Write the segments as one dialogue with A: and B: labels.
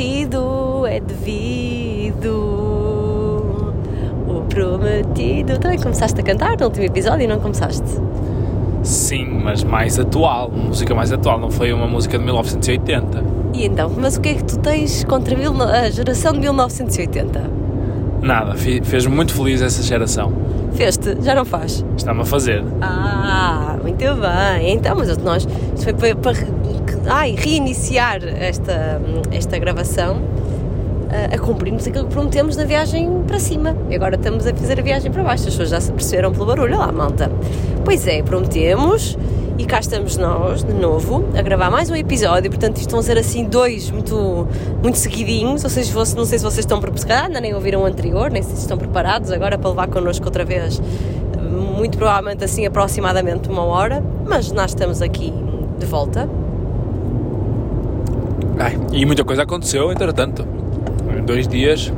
A: prometido é devido. O prometido. Também começaste a cantar no último episódio, não começaste?
B: Sim, mas mais atual, música mais atual, não foi uma música de 1980.
A: E então, mas o que é que tu tens contra a geração de 1980?
B: Nada, fez-me muito feliz essa geração.
A: Fez-te? Já não faz?
B: Está-me a fazer.
A: Ah, muito bem. Então, mas nós isto foi para, ai, reiniciar esta, esta gravação a, a cumprirmos aquilo que prometemos na viagem para cima. E agora estamos a fazer a viagem para baixo. As pessoas já se perceberam pelo barulho. Lá, malta. Pois é, prometemos. E cá estamos nós, de novo, a gravar mais um episódio. Portanto, isto vão ser assim dois muito, muito seguidinhos. Ou seja, não sei se vocês estão preparados, ainda nem ouviram o anterior, nem se estão preparados agora para levar connosco outra vez muito provavelmente assim aproximadamente uma hora, mas nós estamos aqui de volta.
B: Ai, e muita coisa aconteceu, entretanto. Em dois dias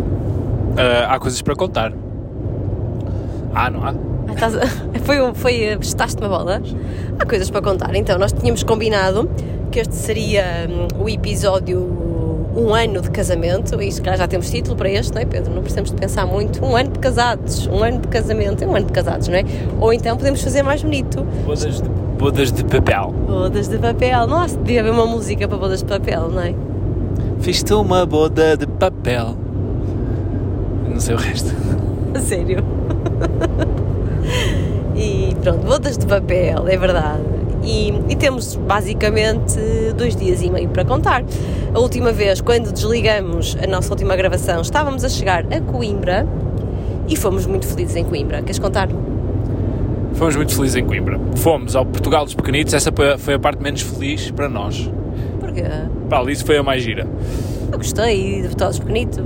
B: ah, há coisas para contar. Ah, não há?
A: Ah, estás foi, um- foi, estaste uma bola? Há coisas para contar. Então, nós tínhamos combinado que este seria hum, o episódio Um ano de casamento, e se calhar já temos título para este, não é Pedro? Não precisamos de pensar muito. Um ano de casados, um ano de casamento, é um ano de casados, não é? Ou então podemos fazer mais bonito.
B: Bodas de, bodas de papel.
A: Bodas de papel. Nossa, devia haver uma música para bodas de papel, não é?
B: Fiz-te uma boda de papel. Não sei o resto.
A: A sério. e pronto, bodas de papel, é verdade. E, e temos basicamente dois dias e meio para contar. A última vez, quando desligamos a nossa última gravação, estávamos a chegar a Coimbra e fomos muito felizes em Coimbra. Queres contar?
B: Fomos muito felizes em Coimbra. Fomos ao Portugal dos Pequenitos, essa foi a- parte menos feliz para nós.
A: Porque
B: Para ali foi a mais gira.
A: eu gostei de todos os pequenitos.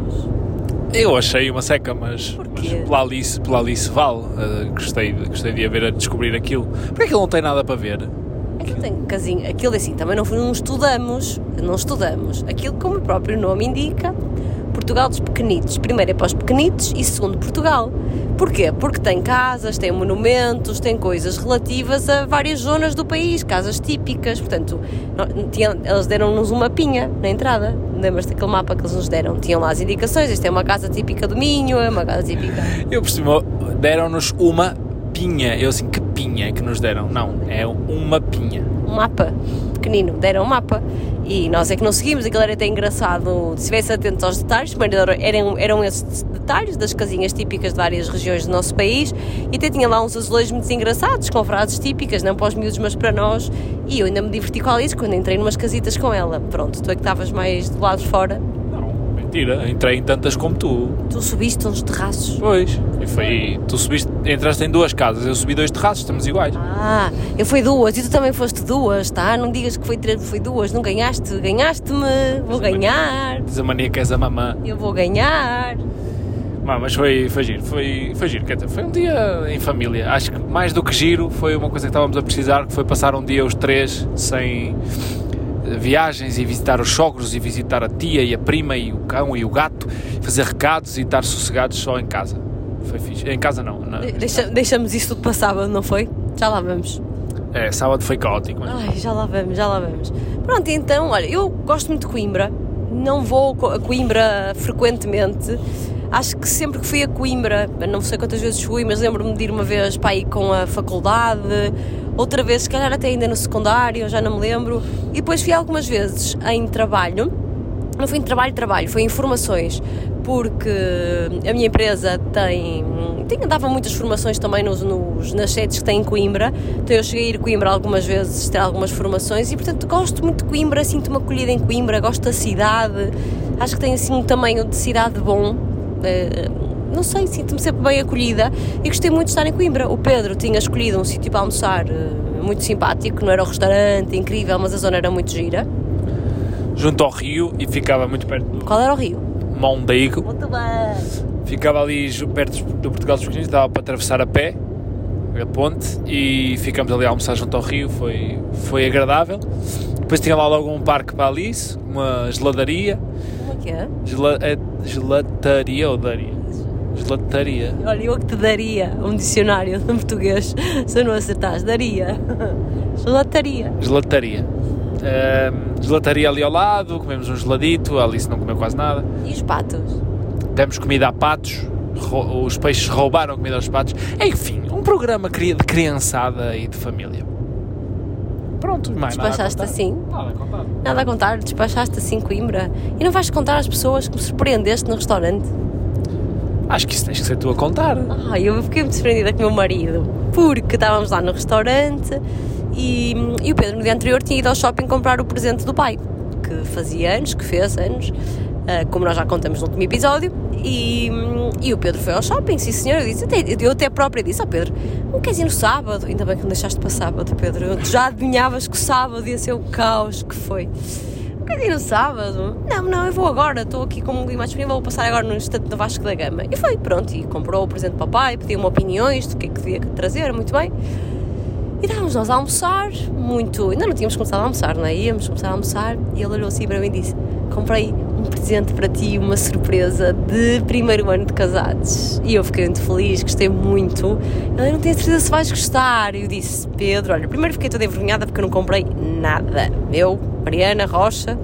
B: Eu achei uma seca, mas,
A: Porquê?
B: mas pela Alice, pela Alice vale. Uh, gostei, gostei de a ver a descobrir aquilo. Porque aquilo não tem nada para ver.
A: Aquilo tem casinho, aquilo é assim, também não, não estudamos, não estudamos. Aquilo, como o próprio nome indica, Portugal dos pequenitos. Primeiro é para os pequenitos e segundo Portugal. Porquê? Porque tem casas, tem monumentos, tem coisas relativas a várias zonas do país, casas típicas. Portanto, eles deram-nos um mapinha na entrada. Lembras-te daquele mapa que eles nos deram? Tinham lá as indicações. Esta é uma casa típica do Minho, é uma casa típica.
B: Eu cima, deram-nos uma pinha. Eu assim, que pinha que nos deram? Não, é uma pinha.
A: um mapa pequenino, deram um mapa e nós é que não seguimos, aquilo era até engraçado se estivesse atentos aos detalhes, primeiro eram, eram esses detalhes das casinhas típicas de várias regiões do nosso país e até tinha lá uns azulejos muito engraçados, com frases típicas, não para os miúdos mas para nós e eu ainda me diverti com a Alice quando entrei numas casitas com ela, pronto, tu é que estavas mais do lado de fora,
B: mentira. Entrei em tantas como tu.
A: tu subiste uns terraços
B: Pois. E foi. Tu subiste, entraste em duas casas. Eu subi dois terraços, estamos iguais.
A: ah, eu fui duas e tu também foste duas, tá? Não digas que foi três, foi duas, não ganhaste, ganhaste-me, vou ganhar,
B: Diz a mania que és a mamã.
A: eu vou ganhar.
B: Não, mas foi, foi giro, foi, foi giro, quer dizer, foi um dia em família. Acho que mais do que giro foi uma coisa que estávamos a precisar, que foi passar um dia os três sem viagens e visitar os sogros e visitar a tia e a prima e o cão e o gato, fazer recados e estar sossegados só em casa. Foi fixe. Em casa não, na-
A: Deixa- deixamos isso tudo para sábado, não foi? Já lá vamos.
B: é, sábado foi caótico, mas
A: Ai, já lá vamos, já lá vamos. Pronto, então, olha, eu gosto muito de Coimbra. Não vou a Coimbra frequentemente. Acho que sempre que fui a Coimbra, não sei quantas vezes fui, mas lembro-me de ir uma vez para ir com a faculdade, outra vez, se calhar até ainda no secundário, já não me lembro. E depois fui algumas vezes em trabalho. Não foi em trabalho, trabalho, foi em formações, porque a minha empresa tem, tem dava muitas formações também nos, nos, nas sedes que tem em Coimbra, então eu cheguei a ir a Coimbra algumas vezes, ter algumas formações e portanto gosto muito de Coimbra, sinto-me acolhida em Coimbra, gosto da cidade, acho que tem assim um tamanho de cidade bom, eh, não sei, sinto-me sempre bem acolhida e gostei muito de estar em Coimbra. O Pedro tinha escolhido um sítio para almoçar eh, muito simpático, não era um restaurante incrível, mas a zona era muito gira.
B: junto ao rio e ficava muito perto do
A: Qual era o rio?
B: Mondego.
A: Muito bem.
B: Ficava ali perto do Portugal dos Pequeninos, dava para atravessar a pé a ponte e ficamos ali a almoçar junto ao rio, foi, foi agradável. Depois tinha lá logo um parque para a Alice, uma geladaria,
A: Como é que é?
B: gela, é gelataria ou daria? Gelataria.
A: Olha, eu que te daria um dicionário de português se não acertares. Daria. Gelataria.
B: Gelataria. Uh, gelataria ali ao lado, comemos um geladito, a Alice não comeu quase nada.
A: E os patos?
B: Demos comida a patos, os peixes roubaram comida aos patos. Enfim, um programa de criançada e de família. Pronto, mais
A: Despachaste
B: nada
A: assim?
B: Nada a contar.
A: Nada a contar, despachaste assim Coimbra. E não vais contar às pessoas que me surpreendeste no restaurante?
B: Acho que isso tens que ser tu a contar.
A: Ai, eu fiquei muito surpreendida com o meu marido, porque estávamos lá no restaurante e, e o Pedro no dia anterior tinha ido ao shopping comprar o presente do pai, que fazia anos, que fez anos, uh, como nós já contamos no último episódio, e, e o Pedro foi ao shopping, sim senhor, eu, disse, até, eu até própria disse, ó oh, Pedro, não queres ir no sábado? Ainda bem que não deixaste para sábado, Pedro, tu já adivinhavas que o sábado ia ser o caos que foi. Quer ir no sábado? Não, não, eu vou agora, estou aqui com um mais disponível, vou passar agora no instante da Vasco da Gama. E foi, pronto, e comprou o presente para o pai, pediu-me opiniões do que é que devia trazer, muito bem. E estávamos nós a almoçar, muito. Ainda não tínhamos começado a almoçar, não é? Íamos começar a almoçar e ele olhou assim para mim e disse: Comprei um presente para ti, uma surpresa de primeiro ano de casados. E eu fiquei muito feliz, gostei muito. Ele não tenho certeza se vais gostar. E eu disse: Pedro, olha, primeiro fiquei toda envergonhada porque eu não comprei nada. Eu Mariana Rocha.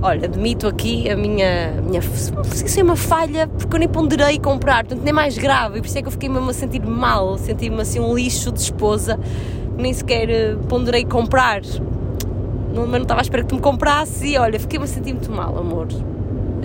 A: Olha, admito aqui a minha, minha se é uma falha, porque eu nem ponderei comprar, portanto nem mais grave, e por isso é que eu fiquei mesmo a sentir mal, senti-me assim um lixo de esposa, nem sequer eh, ponderei comprar, não, mas não estava à espera que tu me comprasse e olha, fiquei-me a sentir muito mal, amor.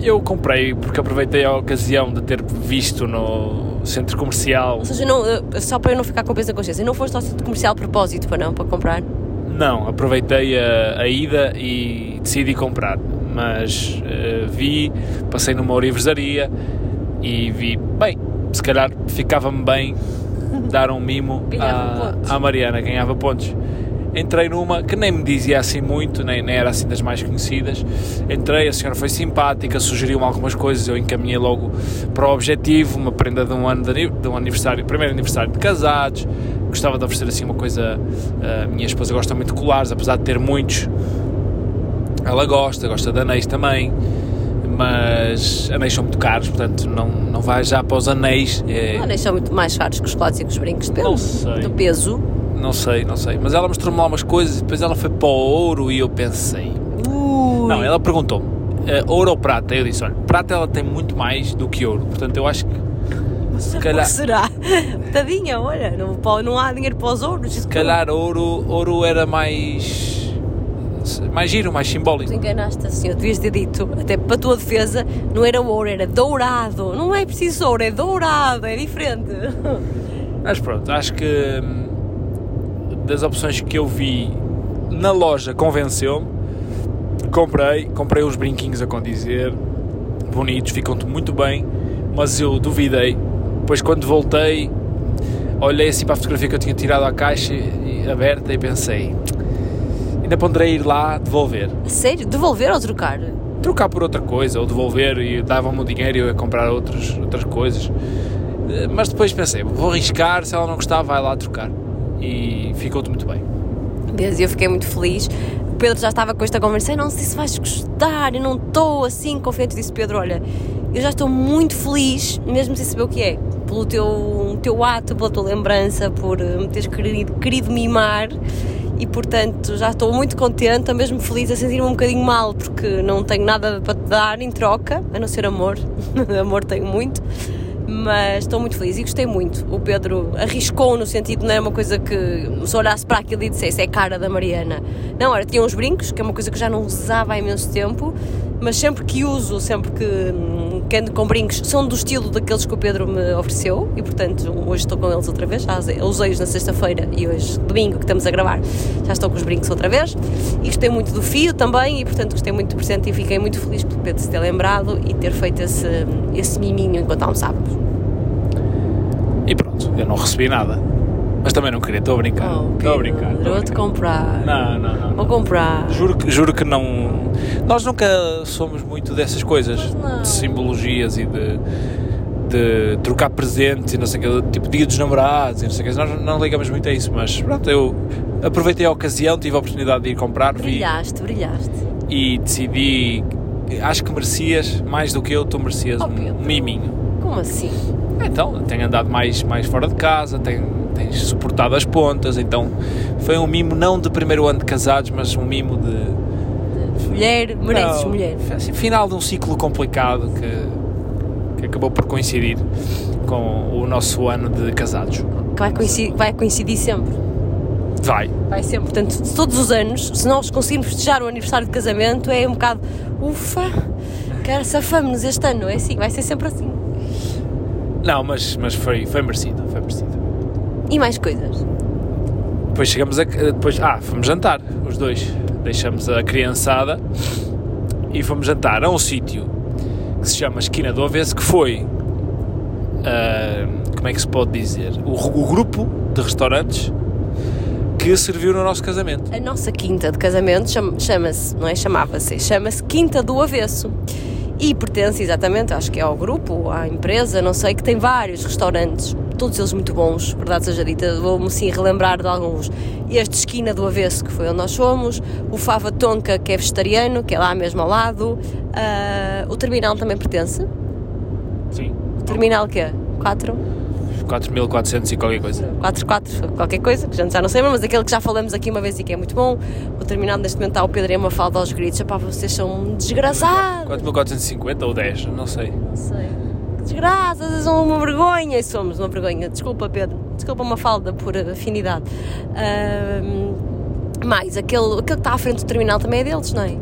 B: Eu comprei porque aproveitei a ocasião de ter visto no centro comercial.
A: Ou seja, não, eh, só para eu não ficar com peso da consciência, não foste ao centro comercial a propósito para não, para comprar?
B: Não, aproveitei a, a ida e decidi comprar. Mas uh, vi, passei numa orivesaria e vi, bem, se calhar ficava-me bem dar um mimo à, à Mariana, ganhava pontos entrei numa que nem me dizia assim muito, nem, nem, era assim das mais conhecidas. Entrei, a senhora foi simpática, sugeriu-me algumas coisas, eu encaminhei logo para o objetivo, uma prenda de um ano de, de um aniversário, primeiro aniversário de casados, gostava de oferecer assim uma coisa. A minha esposa gosta muito de colares, apesar de ter muitos. Ela gosta, gosta de anéis também, mas anéis são muito caros, portanto não, não vai já para os anéis.
A: É... Anéis são muito mais caros que os colares e que os brincos, depende do peso.
B: Não sei, não sei. Mas ela mostrou-me lá umas coisas e depois ela foi para o ouro e eu pensei.
A: Ui.
B: Não, ela perguntou-me: uh, ouro ou prata? Eu disse: olha, prata ela tem muito mais do que ouro, portanto eu acho que
A: se calhar... será? Tadinha, olha, não, não há dinheiro para os ouros.
B: Se calhar ouro, ouro era mais. mais giro, mais simbólico.
A: Tu enganaste assim, eu devias ter dito, até para a tua defesa, não era ouro, era dourado. Não é preciso ouro, é dourado, é diferente.
B: Mas pronto, acho que hum, das opções que eu vi na loja convenceu-me. Comprei, comprei os brinquinhos a condizer, bonitos, ficam-te muito bem, mas eu duvidei depois, quando voltei, olhei assim para a fotografia que eu tinha tirado à caixa aberta e pensei: ainda ponderei ir lá devolver.
A: Sério? Devolver ou trocar?
B: Trocar por outra coisa, ou devolver e davam-me o dinheiro e eu ia comprar outros, outras coisas. Mas depois pensei: vou arriscar, se ela não gostar, vai lá trocar. E ficou-te muito bem.
A: Desde eu fiquei muito feliz. O Pedro já estava com esta conversa, não sei se vais gostar, eu não estou assim confiante. Disse Pedro: Olha, eu já estou muito feliz, mesmo sem saber o que é pelo teu, teu ato, pela tua lembrança, por me teres querido, querido mimar e portanto já estou muito contente, mesmo feliz, a sentir-me um bocadinho mal porque não tenho nada para te dar em troca, a não ser amor, amor tenho muito, mas estou muito feliz e gostei muito. O Pedro arriscou no sentido, não era uma coisa que se olhasse para aquilo e dissesse é cara da Mariana. Não, era, tinha uns brincos, que é uma coisa que já não usava há imenso tempo, mas sempre que uso, sempre que, ando com brincos, são do estilo daqueles que o Pedro me ofereceu e, portanto, hoje estou com eles outra vez. Já usei-os na sexta-feira e hoje, domingo, que estamos a gravar, já estou com os brincos outra vez. E gostei muito do fio também e, portanto, gostei muito do presente e fiquei muito feliz pelo Pedro se ter lembrado e ter feito esse, esse miminho enquanto almoçávamos.
B: E pronto, eu não recebi nada. Mas também não queria, estou a brincar.
A: Oh, estou a brincar. Vou-te comprar.
B: Não, não, não.
A: Vou comprar.
B: Juro que, juro que não. Nós nunca somos muito dessas coisas, de simbologias e de, de trocar presentes e não sei o que, tipo dia dos namorados e não sei o que. Nós não ligamos muito a isso, mas pronto, eu aproveitei a ocasião, tive a oportunidade de ir comprar.
A: Brilhaste, vi, brilhaste.
B: E decidi. Acho que merecias, mais do que eu, tu merecias oh, um miminho.
A: Como assim?
B: Então, tenho andado mais, mais fora de casa, tenho, tens suportado as pontas, então foi um mimo não de primeiro ano de casados, mas um mimo de.
A: Mulher, mereces
B: Não,
A: mulher.
B: assim, final de um ciclo complicado que, que acabou por coincidir com o nosso ano de casados.
A: Que vai coincidir, vai coincidir sempre.
B: Vai.
A: Vai sempre. Portanto, todos os anos, se nós conseguirmos festejar o aniversário de casamento, é um bocado ufa, cara, safamos-nos este ano. É assim, vai ser sempre assim.
B: Não, mas, mas foi, foi merecido, foi merecido.
A: E mais coisas.
B: Depois chegamos a. Depois, ah, fomos jantar, os dois. Deixamos a criançada e fomos jantar a um sítio que se chama Esquina do Avesso, que foi. ah, como é que se pode dizer? O, o grupo de restaurantes que serviu no nosso casamento.
A: A nossa quinta de casamento chama- chama-se, não é? Chamava-se, chama-se Quinta do Avesso. E pertence exatamente, acho que é ao grupo, à empresa, não sei, que tem vários restaurantes, todos eles muito bons, verdade seja dita, vou-me sim relembrar de alguns. Este Esquina do Avesso, que foi onde nós fomos, o Fava Tonka, que é vegetariano, que é lá mesmo ao lado, ah, o Terminal também pertence.
B: Sim.
A: O Terminal que é? 4?
B: 4.400 e qualquer coisa.
A: 4-4, qualquer coisa, que já não sei, mas aquele que já falamos aqui uma vez e que é muito bom. O terminado neste momento está o Pedro e a Mafalda aos gritos. Epá, vocês são desgraçados.
B: 4.450 ou 10, não sei.
A: Não sei. Desgraças, são uma vergonha. E somos uma vergonha. Desculpa, Pedro. Desculpa, Mafalda, por afinidade. Ahm, mais, aquele, aquele que está à frente do terminal também é deles, não é?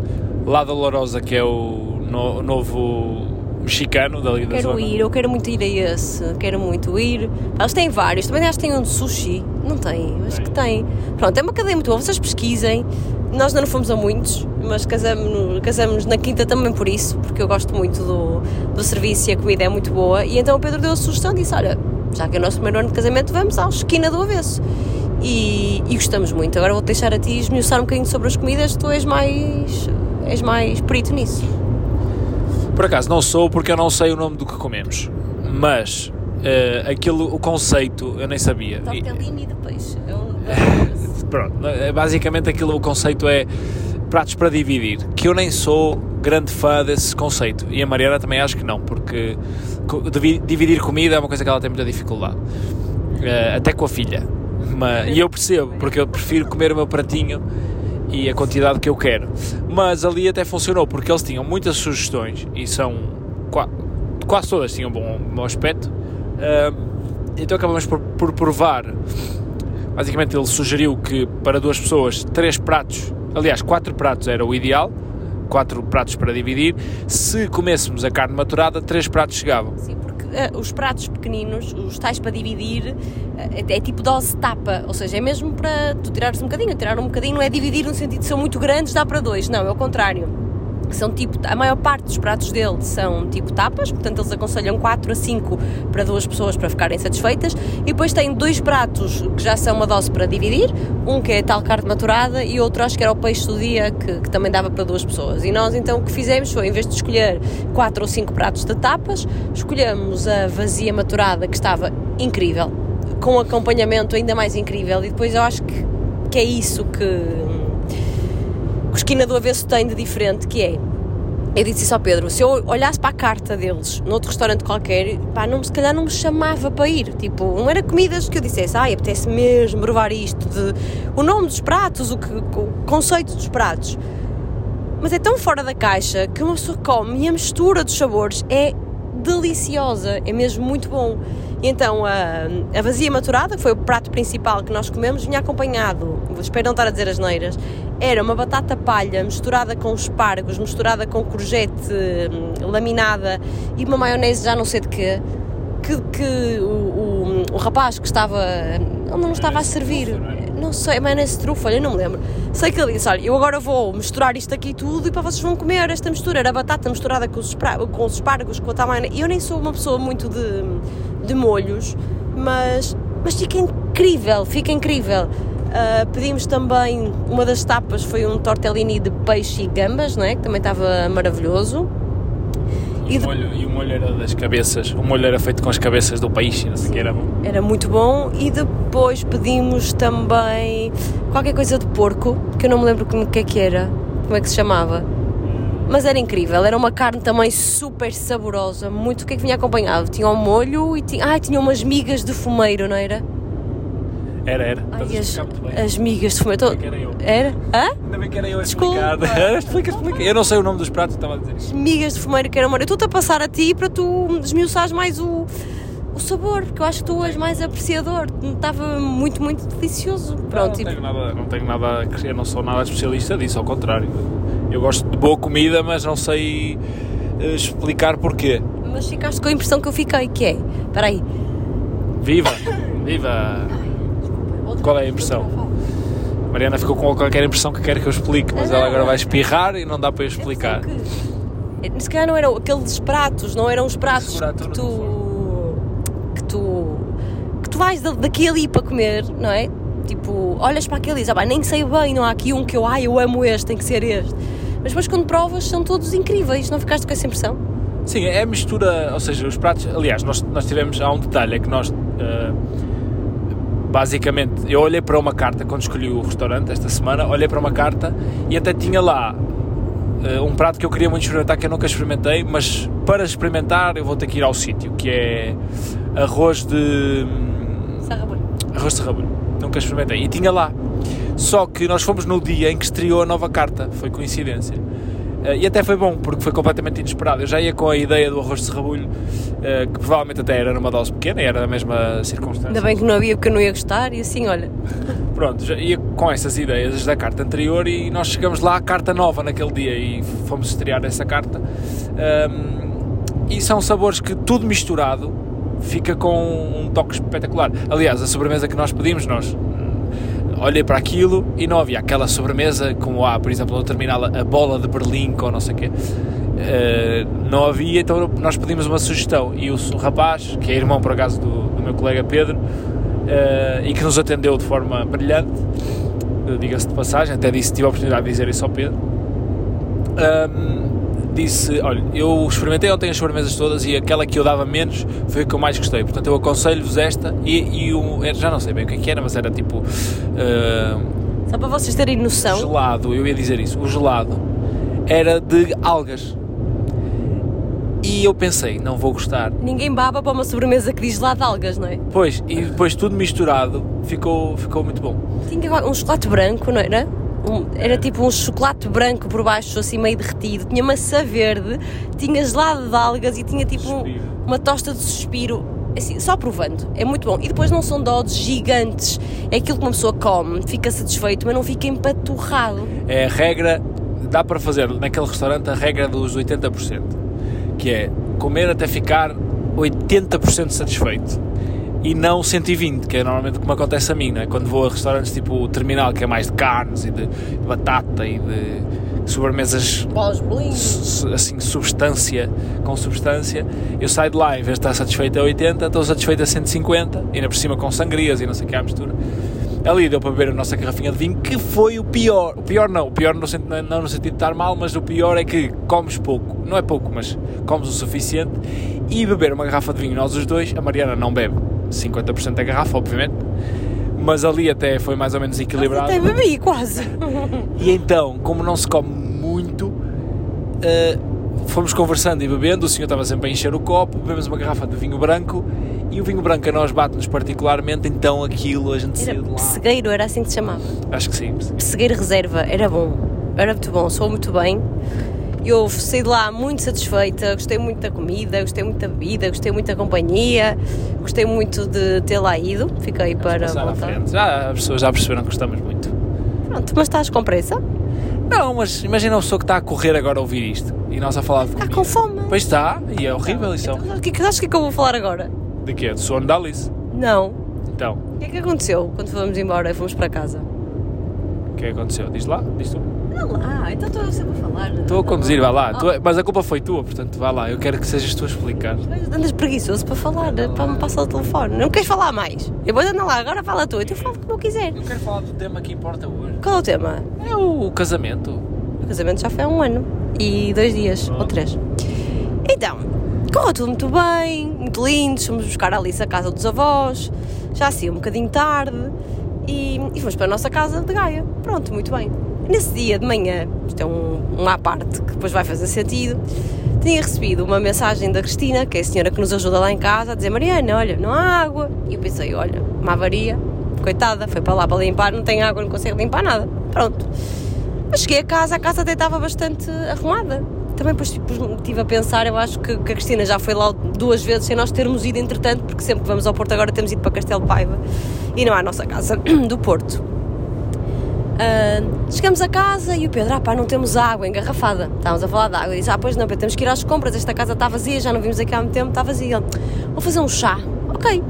B: Lá da Lourosa, que é o no- novo mexicano dali da
A: Quero
B: zona.
A: ir, eu quero muito ir a esse, quero muito ir. Eles têm vários, também acho que tem um de sushi. Não tem, acho que tem. Pronto, é uma cadeia muito boa, vocês pesquisem. Nós não fomos a muitos, mas casamos, casamos na quinta também por isso, porque eu gosto muito do, do serviço e a comida é muito boa. E então o Pedro deu a sugestão e disse: Olha, já que é o nosso primeiro ano de casamento, vamos à esquina do avesso. E, e gostamos muito. Agora vou deixar a ti esmiuçar um bocadinho sobre as comidas, tu és mais, és mais perito nisso.
B: Por acaso não sou porque eu não sei o nome do que comemos, mas eh, aquilo, o conceito eu nem sabia.
A: Tortellini de peixe. É um...
B: pronto, eh, basicamente aquilo, o conceito é pratos para dividir, que eu nem sou grande fã desse conceito e a Mariana também acho que não, porque dividir comida é uma coisa que ela tem muita dificuldade, Eh, até com a filha. Mas, e eu percebo, porque eu prefiro comer o meu pratinho e a quantidade que eu quero. Mas ali até funcionou, porque eles tinham muitas sugestões e são qua- quase todas tinham bom, bom aspecto. Ah, então acabamos por, por provar. Basicamente, ele sugeriu que para duas pessoas, três pratos, aliás, quatro pratos era o ideal, quatro pratos para dividir. Se comêssemos a carne maturada, três pratos chegavam.
A: Sim, porque eh, os pratos pequeninos, os tais para dividir, eh, é, tipo dose tapa, ou seja, é mesmo para tu tirares um bocadinho, tirar um bocadinho não é dividir no sentido de são muito grandes, dá para dois, não, é o contrário. São tipo, a maior parte dos pratos dele são tipo tapas, portanto eles aconselham 4 a 5 para duas pessoas para ficarem satisfeitas, e depois tem dois pratos que já são uma dose para dividir, um que é tal carne maturada e outro acho que era o peixe do dia que, que também dava para duas pessoas. E nós então o que fizemos foi, em vez de escolher 4 ou 5 pratos de tapas, escolhemos a vazia maturada que estava incrível, com acompanhamento ainda mais incrível, e depois eu acho que, que é isso que que o Esquina do Avesso tem de diferente, que é eu disse isso ao Pedro, se eu olhasse para a carta deles, noutro restaurante qualquer, pá, não, se calhar não me chamava para ir. Tipo, não era comidas que eu dissesse, ai, apetece mesmo provar isto, de, o nome dos pratos, o, que, o conceito dos pratos. Mas é tão fora da caixa que uma pessoa come e a mistura dos sabores é deliciosa, é mesmo muito bom. E então a, a vazia maturada, que foi o prato principal que nós comemos, vinha acompanhado, espero não estar a dizer as neiras, era uma batata palha misturada com espargos, misturada com courgette hum, laminada e uma maionese já não sei de quê, que, que o, o, o rapaz que estava, ele não estava a servir, não sei, maionese trufa, olha, eu não me lembro. Sei que ele disse, olha, eu agora vou misturar isto aqui tudo e para vocês vão comer esta mistura, era batata misturada com os, com os espargos, com a tal maionese. Eu nem sou uma pessoa muito de, de molhos, mas, mas fica incrível, fica incrível. Ah, pedimos também, uma das tapas foi um tortellini de peixe e gambas, não é? Que também estava maravilhoso.
B: E,
A: E
B: o
A: de-
B: molho, e o molho era das cabeças, o molho era feito com as cabeças do peixe, não sei o que era bom.
A: Era muito bom. E depois pedimos também qualquer coisa de porco, que eu não me lembro como que é que era, como é que se chamava. Mas era incrível, era uma carne também super saborosa, muito o que é que vinha acompanhado? Tinha um molho e tinha, ah, tinha umas migas de fumeiro, não era?
B: Era, era.
A: Ai, as, as migas de fumeiro.
B: Ainda bem que era eu.
A: Era? Hã?
B: Ainda bem que era eu a explicar. explica, explica. Eu não sei o nome dos pratos, estava a dizer.
A: As migas de fumeiro que era amor. Eu estou-te a passar a ti para tu desmiuçares mais o, o sabor, porque eu acho que tu és mais apreciador. Estava muito, muito delicioso. Pronto,
B: não,
A: tipo,
B: tenho nada, não tenho nada a crescer, não sou nada especialista disso, ao contrário. Eu gosto de boa comida, mas não sei eh, explicar porquê.
A: mas ficaste com a impressão que eu fiquei, que é. Espera aí.
B: Viva! Viva! Qual é a impressão? Mariana ficou com qualquer impressão que quer que eu explique, mas ela agora vai espirrar e não dá para eu explicar.
A: Que, se calhar não eram aqueles pratos, não eram os pratos que tu, que tu que tu vais da- daqui ali para comer, não é? Tipo, olhas para aquele e dizes, ah, nem sei bem, não há aqui um que eu, ai, eu amo este, tem que ser este. Mas depois quando provas são todos incríveis, não ficaste com essa impressão?
B: Sim, é a mistura, ou seja, os pratos. Aliás, nós, nós tivemos. Há um detalhe, é que nós. eh, basicamente, eu olhei para uma carta quando escolhi o restaurante esta semana, olhei para uma carta e até tinha lá eh, um prato que eu queria muito experimentar que eu nunca experimentei, mas para experimentar eu vou ter que ir ao sítio, que é arroz de.
A: Sarrabulho.
B: arroz de rabulho. Nunca experimentei. E tinha lá. Só que nós fomos no dia em que estreou a nova carta. Foi coincidência. Eh, e até foi bom, porque foi completamente inesperado. Eu já ia com a ideia do arroz de rabulho, eh, que provavelmente até era numa dose pequena, era a mesma circunstância.
A: Ainda bem que não havia porque eu não ia gostar e assim, olha,
B: Pronto, já ia com essas ideias da carta anterior e nós chegamos lá à carta nova naquele dia e fomos estrear essa carta. Ahm, e são sabores que tudo misturado fica com um toque espetacular. Aliás, a sobremesa que nós pedimos, nós olhei para aquilo e não havia aquela sobremesa como há, por exemplo, no terminal a bola de Berlim com não sei o quê. Uh, não havia, então nós pedimos uma sugestão e o, rapaz, que é irmão por acaso do, do meu colega Pedro, uh, e que nos atendeu de forma brilhante, uh, diga-se de passagem, até disse, tive a oportunidade de dizer isso ao Pedro, um, disse, olha, eu experimentei ontem as sobremesas todas e aquela que eu dava menos foi a que eu mais gostei, portanto eu aconselho-vos esta e, e o, já não sei bem o que é que era, mas era tipo uh,
A: só para vocês terem noção.
B: gelado, eu ia dizer isso, o gelado era de algas e eu pensei, não vou gostar
A: Ninguém baba para uma sobremesa que diz lá de algas, não é?
B: Pois, e depois tudo misturado ficou, ficou muito bom.
A: Tinha um chocolate branco, não era? Um- era tipo um chocolate branco por baixo, assim meio derretido. Tinha maçã verde, tinha gelado de algas e tinha tipo um- uma tosta de suspiro. Assim, só provando, é muito bom. E depois não são doses gigantes, é aquilo que uma pessoa come, fica satisfeito, mas não fica empaturrado.
B: É a regra, dá para fazer naquele restaurante a regra dos 80%, que é comer até ficar 80% satisfeito e não 120, que é normalmente como acontece a mim, não é? quando vou a restaurantes tipo o terminal, que é mais de carnes e de, batata e de sobremesas assim, substância com substância, eu saio de lá, em vez de estar satisfeito a 80, estou satisfeito a 150, e ainda por cima com sangrias e não sei o que à mistura. Ali deu para beber a nossa garrafinha de vinho, que foi o pior. O pior não, o pior no, sentido- não no sentido de estar mal, mas o pior é que comes pouco. Não é pouco, mas comes o suficiente. E beber uma garrafa de vinho, nós os dois, a Mariana não bebe 50% da garrafa, obviamente, mas ali até foi mais ou menos equilibrado.
A: Até bebi, quase.
B: E então, como não se come muito, eh, fomos conversando e bebendo. O senhor estava sempre a encher o copo. Bebemos uma garrafa de vinho branco e o vinho branco a nós bate-nos particularmente. Então, aquilo a gente
A: Era
B: saiu de lá.
A: pessegueiro, era assim que se chamava.
B: Acho que sim.
A: Pessegueiro reserva, era bom. Era muito bom, sou muito bem. Eu saí de lá muito satisfeita, gostei muito da comida, gostei muito da bebida, gostei muito da companhia, gostei muito de ter lá ido. Fiquei para
B: Passar à
A: voltar.
B: frente. Já, as pessoas já perceberam que gostamos muito.
A: Pronto, mas estás com pressa?
B: Não, mas imagina a pessoa que está a correr agora a ouvir isto e nós a falar de
A: Está
B: comida.
A: com fome?
B: Pois está, e é horrível isso.
A: Então, o que, que- sabes o que é que eu vou falar agora?
B: De quê? Do sono da Alice.
A: Não.
B: Então,
A: O que é que aconteceu quando fomos embora e fomos para casa?
B: o que é que aconteceu? Diz lá, diz tu.
A: Lá, então estou sempre a falar.
B: Estou a conduzir, vai lá.
A: Oh.
B: Tu é- mas a culpa foi tua, portanto, vai lá. Eu quero que sejas tu a explicar.
A: Mas Andas preguiçoso para falar, para me passar o telefone. Não queres falar mais? Eu vou andar lá, agora fala tu. Eu falo como eu quiser.
B: Eu quero falar do tema que importa hoje.
A: Qual é o tema?
B: É o casamento.
A: O casamento já foi há um ano e dois dias, ou três. Então, correu tudo muito bem, muito lindo. Fomos buscar a Alice à casa dos avós, já assim um bocadinho tarde, e, e fomos para a nossa casa de Gaia. Pronto, muito bem. Nesse dia de manhã, isto é um, uma à parte que depois vai fazer sentido, tinha recebido uma mensagem da Cristina, que é a senhora que nos ajuda lá em casa, a dizer Mariana, olha, não há água. E eu pensei, olha, uma avaria, coitada, foi para lá para limpar, não tem água, não consegue limpar nada. Pronto. Mas cheguei a casa, a casa até estava bastante arrumada. Também depois tipo, estive a pensar, eu acho que, que, a Cristina já foi lá duas vezes sem nós termos ido entretanto, porque sempre que vamos ao Porto agora temos ido para Castelo Paiva e não há a nossa casa do Porto. Uh, chegamos a casa e o Pedro, ah pá, não temos água engarrafada. Estávamos a falar de água. E disse, ah, pois não, Pedro, temos que ir às compras. Esta casa está vazia, já não vimos aqui há muito tempo, está vazia. Vou fazer um chá. Ok.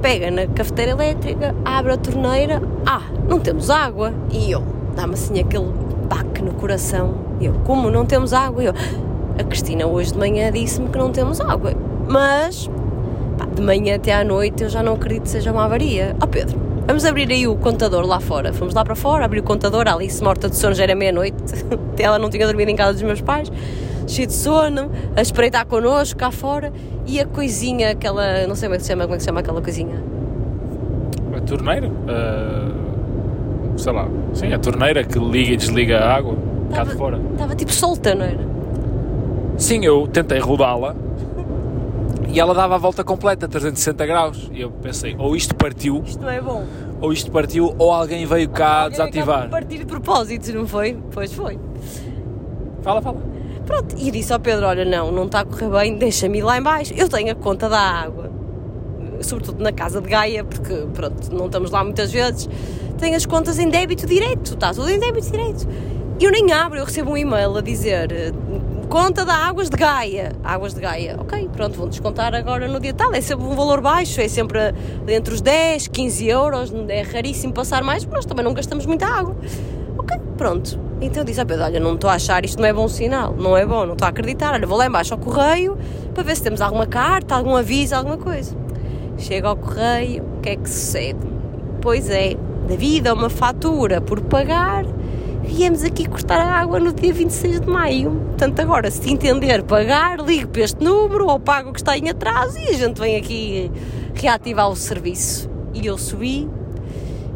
A: Pega na cafeteira elétrica, abre a torneira. Ah, não temos água. E eu, dá-me assim aquele baque no coração. E eu, como não temos água? E eu, a Cristina hoje de manhã disse-me que não temos água. Mas, pá, de manhã até à noite eu já não acredito que seja uma avaria. Ó oh, Pedro, Vamos abrir aí o contador lá fora. Fomos lá para fora, abrir o contador. A Alice, morta de sono, já era meia-noite. Ela não tinha dormido em casa dos meus pais. Cheia de sono, a espreitar connosco cá fora. E a coisinha, aquela. Não sei como é que se chama, como é que se chama aquela coisinha?
B: A torneira? Uh, sei lá. Sim, a torneira que liga e desliga a água tava, cá de fora.
A: Estava tipo solta, não era?
B: Sim, eu tentei rodá-la e ela dava a volta completa, 360 graus. E eu pensei, ou isto partiu.
A: Isto não é bom.
B: Ou isto partiu, ou alguém veio cá alguém desativar. Veio
A: partir de propósito, não foi? Pois foi.
B: Fala, fala.
A: Pronto, e disse ao Pedro: Olha, não, não está a correr bem, deixa-me ir lá embaixo. Eu tenho a conta da água, sobretudo na casa de Gaia, porque pronto, não estamos lá muitas vezes. Tenho as contas em débito direito, está tudo em débito direito. Eu nem abro, eu recebo um e-mail a dizer conta da Águas de Gaia. Águas de Gaia, ok, pronto, vão descontar agora no dia tal. É sempre um valor baixo, é sempre entre os 10, 15 euros. É raríssimo passar mais, porque nós também não gastamos muita água. Ok, pronto. Então disse a Pedro: Olha, não estou a achar, isto não é bom sinal, não é bom, não estou a acreditar. Olha, vou lá embaixo ao correio para ver se temos alguma carta, algum aviso, alguma coisa. Chego ao correio, o que é que sucede? Pois é, devido a uma fatura por pagar viemos aqui cortar a água no dia 26 de maio. Portanto, agora, se entender pagar, ligo para este número ou pago o que está em atraso e a gente vem aqui reativar o serviço. E eu subi,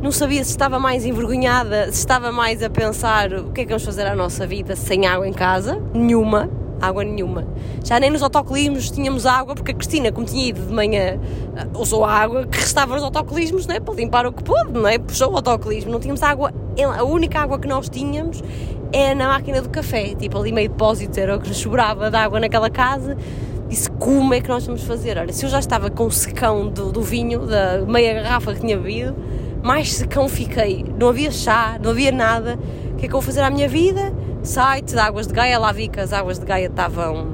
A: não sabia se estava mais envergonhada, se estava mais a pensar o que é que vamos fazer à nossa vida sem água em casa. Nenhuma água nenhuma. Já nem nos autocolismos tínhamos água, porque a Cristina, como tinha ido de manhã, eh, usou a água que restava nos autocolismos, não é? Para limpar o que pôde, não é? Puxou o autocolismo, não tínhamos água, a única água que nós tínhamos é na máquina do café, tipo ali meio depósito, era o que sobrava de água naquela casa. Disse como é que nós vamos fazer? Olha, se eu já estava com o secão do, do vinho, da meia garrafa que tinha bebido, mais secão fiquei. Não havia chá, não havia nada. O que é que eu vou fazer à minha vida? Site da Águas de Gaia, lá vi que as Águas de Gaia estavam,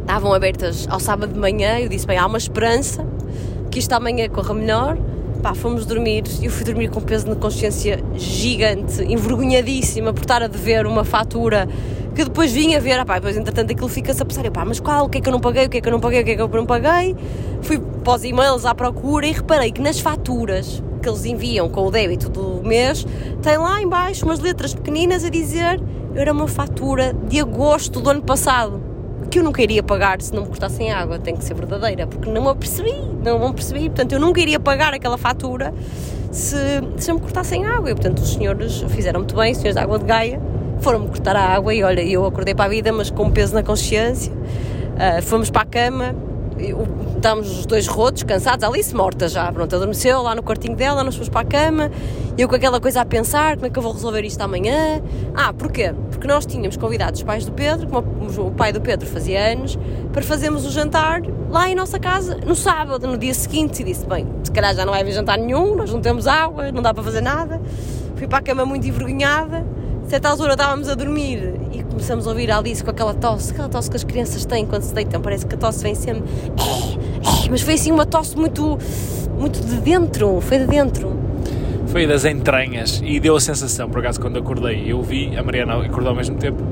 A: estavam abertas ao sábado de manhã. Eu disse: bem, há uma esperança que isto amanhã corra melhor. Pá, fomos dormir. Eu fui dormir com peso de consciência gigante, envergonhadíssima por estar a dever uma fatura que depois vinha ver. Ah, pá, depois, entretanto, aquilo fica-se a pensar: pá, mas qual? O que é que eu não paguei? O que é que eu não paguei? O que é que eu não paguei? Fui para os e-mails à procura e reparei que nas faturas que eles enviam com o débito do mês, tem lá embaixo umas letras pequeninas a dizer era uma fatura de agosto do ano passado que eu nunca iria pagar se não me custassem água, tem que ser verdadeira, porque não me apercebi, não me apercebi, portanto eu nunca iria pagar aquela fatura se, se me cortassem água, e portanto os senhores fizeram muito bem, os senhores da água de Gaia, foram-me cortar a água e olha, eu acordei para a vida, mas com peso na consciência, uh, fomos para a cama, estávamos os dois rotos, cansados, a Alice morta já, pronto, adormeceu lá no quartinho dela, nós fomos para a cama, eu com aquela coisa a pensar, como é que eu vou resolver isto amanhã? Ah, porquê? Porque nós tínhamos convidado os pais do Pedro, como o pai do Pedro fazia anos, para fazermos o jantar lá em nossa casa, no sábado, no dia seguinte, e disse, bem, se calhar já não vai haver jantar nenhum, nós não temos água, não dá para fazer nada, fui para a cama muito envergonhada, certa altura estávamos a dormir e começamos a ouvir a Alice com aquela tosse, aquela tosse que as crianças têm quando se deitam, parece que a tosse vem sempre. É, é, mas foi assim uma tosse muito, muito de dentro, foi de dentro.
B: Foi das entranhas e deu a sensação, por acaso, quando acordei, eu vi, a Mariana acordou ao mesmo tempo,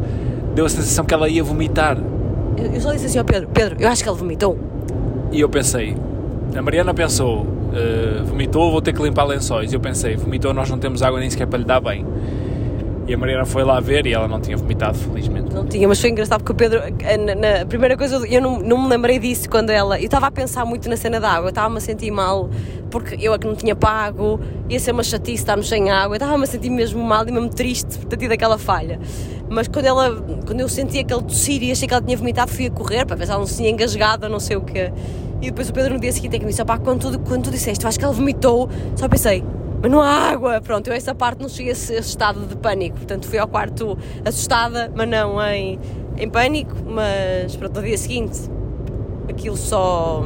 B: deu a sensação que ela ia vomitar.
A: Eu, eu só disse assim ao Pedro: Pedro, eu acho que ela vomitou.
B: E eu pensei, a Mariana pensou, uh, vomitou, vou ter que limpar lençóis. E eu pensei, vomitou, nós não temos água nem sequer para lhe dar bem. E a Mariana foi lá ver e ela não tinha vomitado, felizmente.
A: Não tinha, mas foi engraçado porque o Pedro, na, na primeira coisa, eu não, não me lembrei disso quando ela. Eu estava a pensar muito na cena da água, estava-me a sentir mal porque eu é que não tinha pago, ia ser uma chatice estarmos sem água, estava-me a sentir mesmo mal e mesmo triste por ter tido aquela falha. Mas quando, ela, quando eu senti aquele tossir e achei que ela tinha vomitado, fui a correr para ver se ela não se tinha engasgado, não sei o quê. E depois o Pedro no dia seguinte é que me disse: pá, quando tu, quando tu disseste, eu acho que ela vomitou, só pensei, mas não há água. Pronto, eu essa parte não cheguei a esse estado de pânico. Portanto, fui ao quarto assustada, mas não em, em pânico. Mas pronto, no dia seguinte, aquilo só.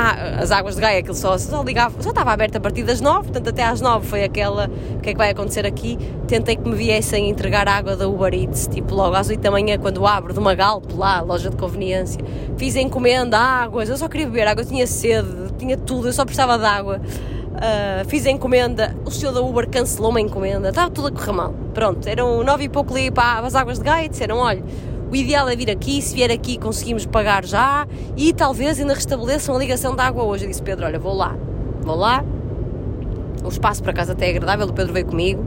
A: Ah, as águas de Gaia, aquilo só, só ligava, só estava aberto a partir das 9, portanto até às 9 foi aquela, o que é que vai acontecer aqui? Tentei que me viessem entregar água da Uber Eats, tipo logo às 8 da manhã, quando abro de uma Galp lá, loja de conveniência. Fiz a encomenda, águas, eu só queria beber água, eu tinha sede, tinha tudo, eu só precisava de água. Uh, fiz a encomenda, o senhor da Uber cancelou uma encomenda, estava tudo a correr mal. Pronto, eram nove e pouco ali para as águas de Gaia disseram: olha, o ideal é vir aqui, se vier aqui conseguimos pagar já e talvez ainda restabeleçam a ligação de água hoje. Eu disse: Pedro, olha, vou lá, vou lá. O espaço para casa até é agradável, o Pedro veio comigo.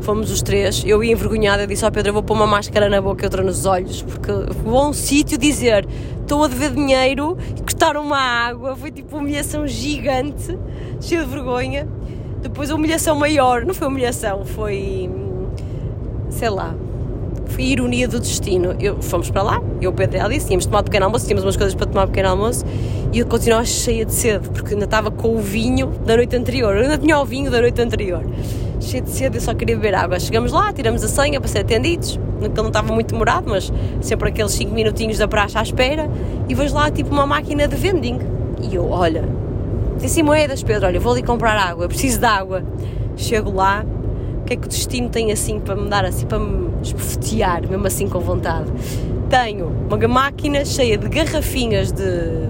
A: Fomos os três. Eu ia envergonhada, disse ao Pedro: Eu vou pôr uma máscara na boca e outra nos olhos, porque vou a um sítio dizer estou a dever dinheiro e cortaram uma água. Foi tipo uma humilhação gigante, cheia de vergonha. Depois a humilhação maior, não foi humilhação, foi. sei lá. Foi ironia do destino. Eu, fomos para lá, eu, Pedro e Alice, tínhamos tomado pequeno almoço, tínhamos umas coisas para tomar pequeno almoço e eu continuava cheia de sede, porque ainda estava com o vinho da noite anterior. Eu ainda tinha o vinho da noite anterior cheio de sede, eu só queria beber água. Chegamos lá, tiramos a senha para ser atendidos, que não estava muito demorado, mas sempre aqueles 5 minutinhos da praxe à espera, e vejo lá tipo uma máquina de vending. E eu, olha, disse moedas, Pedro, olha, vou ali comprar água, preciso de água. Chego lá, o que é que o destino tem assim para me dar, assim, para me esbofetear, mesmo assim com vontade? Tenho uma máquina cheia de garrafinhas de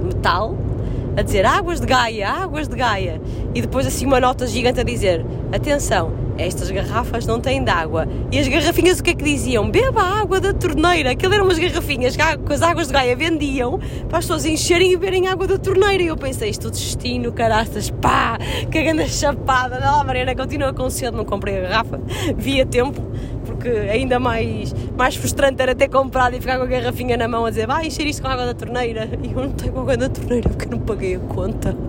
A: metal, a dizer águas de Gaia, águas de Gaia, e depois assim uma nota gigante a dizer atenção, estas garrafas não têm de água. E as garrafinhas o que é que diziam? Beba a água da torneira. Aquilo eram umas garrafinhas que as águas de Gaia vendiam para as pessoas encherem e beberem água da torneira. E eu pensei, isto destino, caraças, pá, que grande chapada. Não, a Mariana continua com cedo, não comprei a garrafa, via tempo porque ainda mais, mais frustrante era ter comprado e ficar com a garrafinha na mão a dizer vai encher isto com água da torneira. E eu não tenho água da torneira porque não paguei a conta.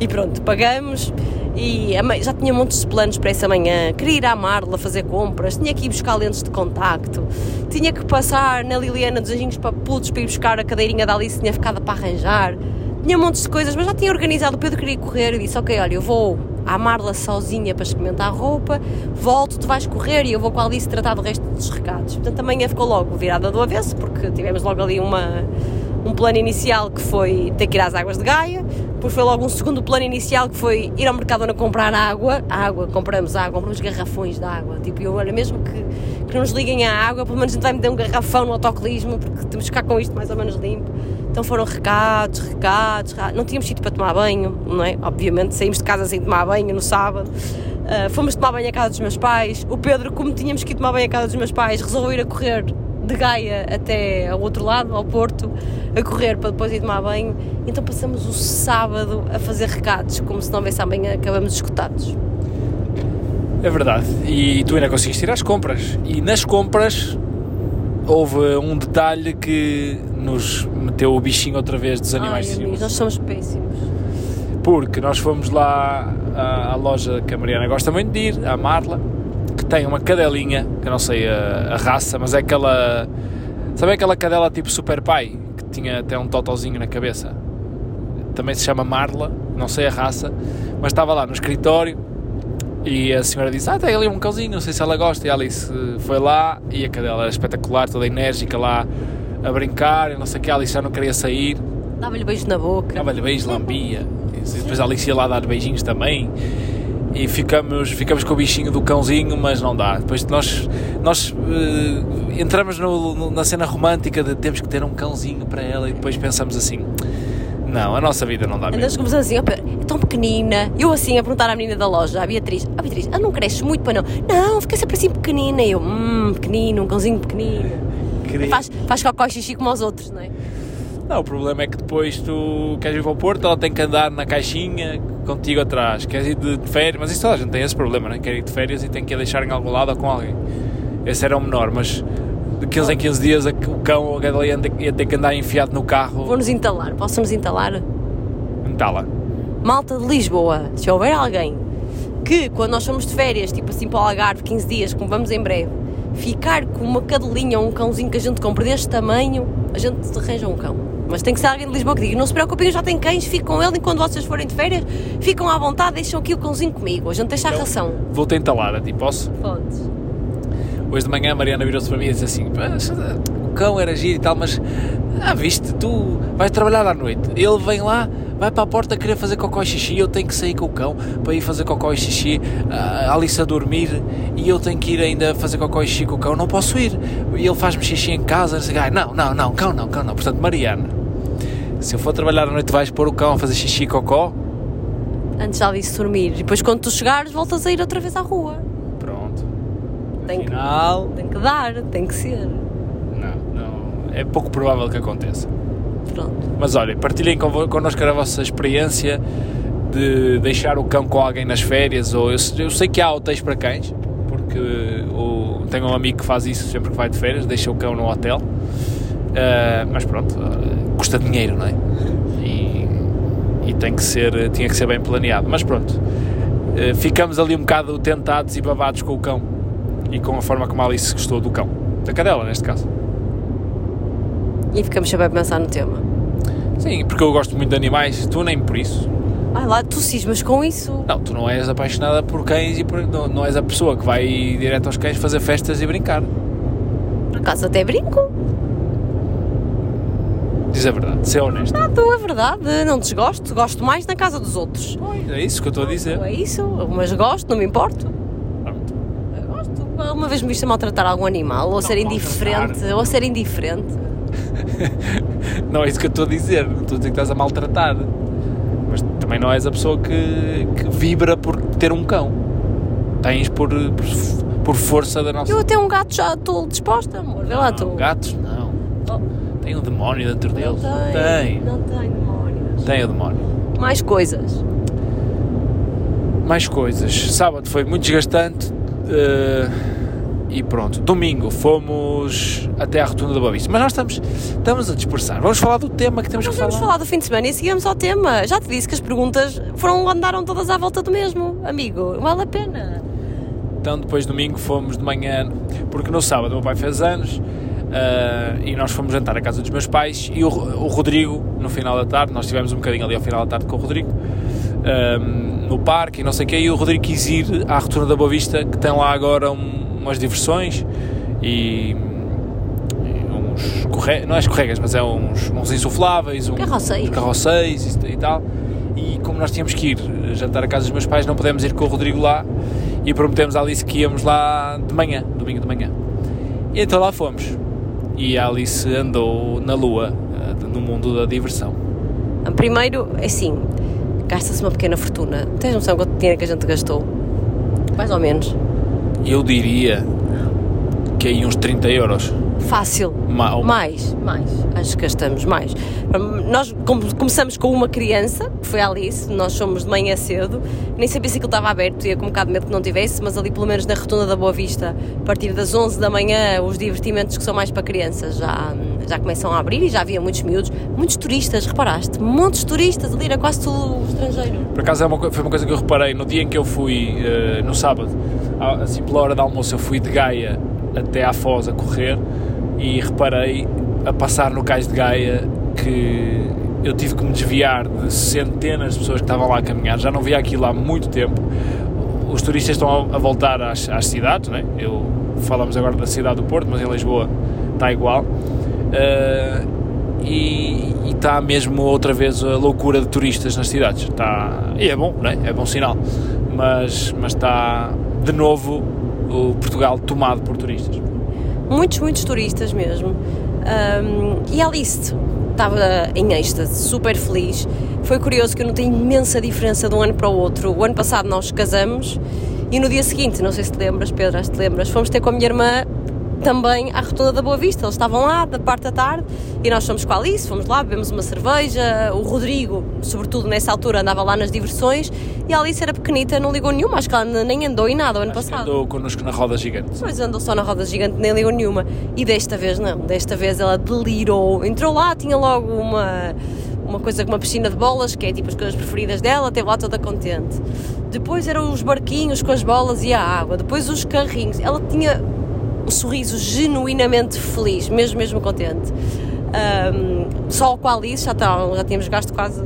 A: E pronto, pagamos. E já tinha muitos planos para essa manhã. Queria ir à Marla fazer compras tinha que ir buscar lentes de contacto tinha que passar na Liliana dos Anjinhos para putos para ir buscar a cadeirinha da Alice tinha ficado para arranjar. Tinha montes de coisas, mas já tinha organizado. O Pedro queria correr e disse: Ok, olha, eu vou à Marla sozinha para experimentar a roupa, volto, tu vais correr e eu vou com a Alice tratar do resto dos recados. Portanto, amanhã ficou logo virada do avesso, porque tivemos logo ali uma, um plano inicial que foi ter que ir às águas de Gaia, depois foi logo um segundo plano inicial que foi ir ao mercado a comprar água. Água, compramos água, compramos garrafões de água. Tipo, eu, olha, mesmo que, que não nos liguem à água, pelo menos a gente vai meter um garrafão no autocolismo, porque temos que ficar com isto mais ou menos limpo. Então foram recados, recados, recados. Não tínhamos sítio para tomar banho, não é? Obviamente saímos de casa sem tomar banho no sábado. Uh, fomos tomar banho à casa dos meus pais. O Pedro, como tínhamos que ir tomar banho à casa dos meus pais, resolveu ir a correr de Gaia até ao outro lado, ao Porto, a correr para depois ir tomar banho. Então passamos o sábado a fazer recados, como se não houvesse amanhã, acabamos escutados.
B: É verdade. E tu ainda conseguiste ir às compras. E nas compras houve um detalhe que nos meteu o bichinho outra vez dos animais
A: Ai, nós somos péssimos.
B: Porque nós fomos lá à, à, loja que a Mariana gosta muito de ir, à Marla, que tem uma cadelinha, que eu não sei a, a raça, mas é aquela. Sabe aquela cadela tipo Super Pai, que tinha até um totozinho na cabeça? Também se chama Marla, não sei a raça, mas estava lá no escritório e a senhora disse: Ah, tem ali um cãozinho, não sei se ela gosta. E a Alice foi lá e a cadela era espetacular, toda enérgica lá a brincar e não sei o que. A Alice já não queria sair.
A: Dava-lhe beijos na boca.
B: Dava-lhe beijos, lambia. E depois a Alice ia lá dar beijinhos também. E ficamos, ficamos com o bichinho do cãozinho, mas não dá. Depois nós, nós uh, entramos no, no, na cena romântica de temos que ter um cãozinho para ela e depois pensamos assim não, a nossa vida não dá mesmo.
A: Andas começando assim, é tão pequenina. Eu assim, a perguntar à menina da loja, à Beatriz, a Beatriz, ela não cresce muito para não. Não, fica sempre assim pequenina. E eu, hum, pequenino, um cãozinho pequenino. Queria... Faz, faz cocó e xixi como aos outros, não é?
B: Não, o problema é que depois tu queres ir para o Porto, ela tem que andar na caixinha contigo atrás. Queres ir de férias, mas isso toda a gente tem esse problema, não é? Quer ir de férias e tem que a deixar em algum lado ou com alguém. Esse era o menor, mas de 15 em 15 dias o cão ou a ia, ia ter que andar enfiado no carro.
A: Vou-nos entalar, posso-nos entalar?
B: Entala.
A: Malta de Lisboa, se houver alguém que quando nós fomos de férias, tipo assim para o Algarve, 15 dias, como vamos em breve, ficar com uma cadelinha ou um cãozinho que a gente compra deste tamanho, a gente arranja um cão. Mas tem que ser alguém de Lisboa que diga: não se preocupem, eu já tenho cães, fico com ele e quando vocês forem de férias, ficam à vontade, deixam aqui o cãozinho comigo. A gente deixa a
B: Então,
A: ração.
B: Vou tentar lá, a ti posso?
A: Podes.
B: Hoje de manhã a Mariana virou-se para mim e disse assim: "Pá, o cão era giro e tal, mas ah, viste, tu vais trabalhar à noite. Ele vem lá, vai para a porta querer fazer cocó e xixi. Eu tenho que sair com o cão para ir fazer cocó e xixi. A Alice a dormir e eu tenho que ir ainda fazer cocó e xixi com o cão. Não posso ir. E ele faz-me xixi em casa. Não, não, não, não, cão não, cão não. Portanto, Mariana, se eu for trabalhar à noite, vais pôr o cão a fazer xixi e cocó?
A: Antes já disse dormir. E depois quando tu chegares, voltas a ir outra vez à rua.
B: Pronto.
A: Tem que, tem que dar, tem que ser.
B: não, não. É pouco provável que aconteça.
A: Pronto.
B: Mas olha, partilhem connosco a vossa experiência de deixar o cão com alguém nas férias. Ou eu, eu sei que há hotéis para cães, porque tenho um amigo que faz isso sempre que vai de férias, deixa o cão no hotel. Ah, mas pronto, ah, custa dinheiro, não é? E, e tem que ser, tinha que ser bem planeado. Mas pronto, ah, ficamos ali um bocado tentados e babados com o cão e com a forma como a Alice gostou do cão, da cadela neste caso.
A: E ficamos sempre a pensar no tema.
B: Sim, porque eu gosto muito de animais, tu nem por isso.
A: Ai lá, tu cismas com isso.
B: Não, tu não és apaixonada por cães e por, não, não és a pessoa que vai direto aos cães fazer festas e brincar.
A: Por acaso até brinco.
B: Diz a verdade, ser honesto.
A: Ah, tu, é verdade. Não desgosto. Gosto mais na casa dos outros.
B: É isso que eu estou a dizer.
A: É isso. Mas gosto, não me importo.
B: Pronto.
A: Gosto. Uma vez me viste a maltratar algum animal, ou a ser indiferente, ou a ser indiferente.
B: Não é isso que eu estou a dizer. Não estou a dizer que estás a maltratar. Mas também não és a pessoa que, que vibra por ter um cão. Tens por, por, por força da nossa.
A: Eu até um gato já estou disposta, amor. Vê lá tu.
B: Gatos, não.
A: Oh,
B: Tem um demónio dentro
A: não
B: deles.
A: tem. Não tem demónios.
B: Tem o demónio.
A: Mais coisas.
B: mais coisas. Sábado foi muito desgastante eh, e pronto. Domingo fomos até à rotunda da Boa Vista. Mas nós estamos, estamos a dispersar. Vamos falar do tema que temos
A: Nós
B: que
A: vamos
B: falar.
A: falar do fim de semana e seguimos ao tema. Já te disse que as perguntas foram, andaram todas à volta do mesmo, amigo. Vale a pena.
B: Então depois domingo fomos de manhã, porque no sábado o meu pai fez anos eh, e nós fomos jantar à casa dos meus pais e o, o Rodrigo, no final da tarde, nós estivemos um bocadinho ali ao final da tarde com o Rodrigo, eh, no parque e não sei o quê, e o Rodrigo quis ir à rotunda da Boa Vista, que tem lá agora um- umas diversões e, uns escorre- não é escorregas, mas é uns, uns insufláveis, um, uns carroceiros e, e tal. E como nós tínhamos que ir jantar à casa dos meus pais, não pudemos ir com o Rodrigo lá e prometemos à Alice que íamos lá de manhã, domingo de manhã. E então lá fomos. E a Alice andou na lua, eh, no mundo da diversão.
A: Primeiro, é assim, gasta-se uma pequena fortuna. Tens noção quanto dinheiro que a gente gastou? Mais ou menos.
B: Eu diria que aí uns 30 euros.
A: Fácil.
B: Ma-
A: Mais, mais. Acho que gastamos mais. Nós come- começamos com uma criança, que foi a Alice, nós somos de manhã cedo, nem sabia se aquilo estava aberto, ia com um bocado de medo que não tivesse, mas ali pelo menos na Rotunda da Boa Vista, a partir das 11 da manhã, os divertimentos que são mais para crianças já, já começam a abrir e já havia muitos miúdos, muitos turistas, reparaste? Montes de turistas ali, era quase tudo estrangeiro.
B: Por acaso é foi uma coisa que eu reparei no dia em que eu fui, eh, no sábado, assim pela hora de almoço, eu fui de Gaia até à Foz a correr e reparei a passar no cais de Gaia que eu tive que me desviar de centenas de pessoas que estavam lá a caminhar, já não via aquilo há muito tempo. Os turistas estão a, voltar às, às cidades, não é? Eu, falamos agora da cidade do Porto, mas em Lisboa está igual. Eh, e e está mesmo outra vez a loucura de turistas nas cidades. Está, e é bom, não é? É bom sinal. Mas, mas está de novo o Portugal tomado por turistas.
A: muitos, muitos turistas mesmo. Ahm, e Alice estava em êxtase, super feliz. Foi curioso que eu notei imensa diferença de um ano para o outro. O ano passado nós casamos e no dia seguinte, não sei se te lembras, Pedro, que te lembras, fomos ter com a minha irmã também à Rotunda da Boa Vista. Eles estavam lá da parte da tarde e nós fomos com a Alice, fomos lá, bebemos uma cerveja. O Rodrigo, sobretudo nessa altura, andava lá nas diversões e a Alice era pequenita, não ligou nenhuma, acho que ela nem andou em nada o ano
B: Acho
A: passado.
B: Andou connosco na roda gigante.
A: Pois andou só na roda gigante, nem ligou nenhuma. E desta vez não, desta vez ela delirou. Entrou lá, tinha logo uma, uma coisa com uma piscina de bolas, que é tipo as coisas preferidas dela, esteve lá toda contente. Depois eram os barquinhos com as bolas e a água, depois os carrinhos. Ela tinha um sorriso genuinamente feliz, mesmo, mesmo contente. Ahm, só com a Alice já, tá, já tínhamos gasto quase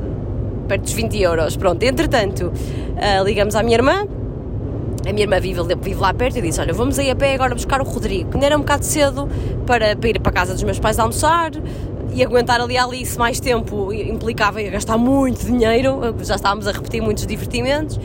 A: perto dos 20 euros. Pronto, entretanto, ah, ligamos à minha irmã, a minha irmã vive, vive lá perto e disse: Olha, vamos aí a pé agora buscar o Rodrigo, ainda era um bocado cedo para, para ir para a casa dos meus pais almoçar e aguentar ali a Alice mais tempo implicava gastar muito dinheiro, já estávamos a repetir muitos divertimentos.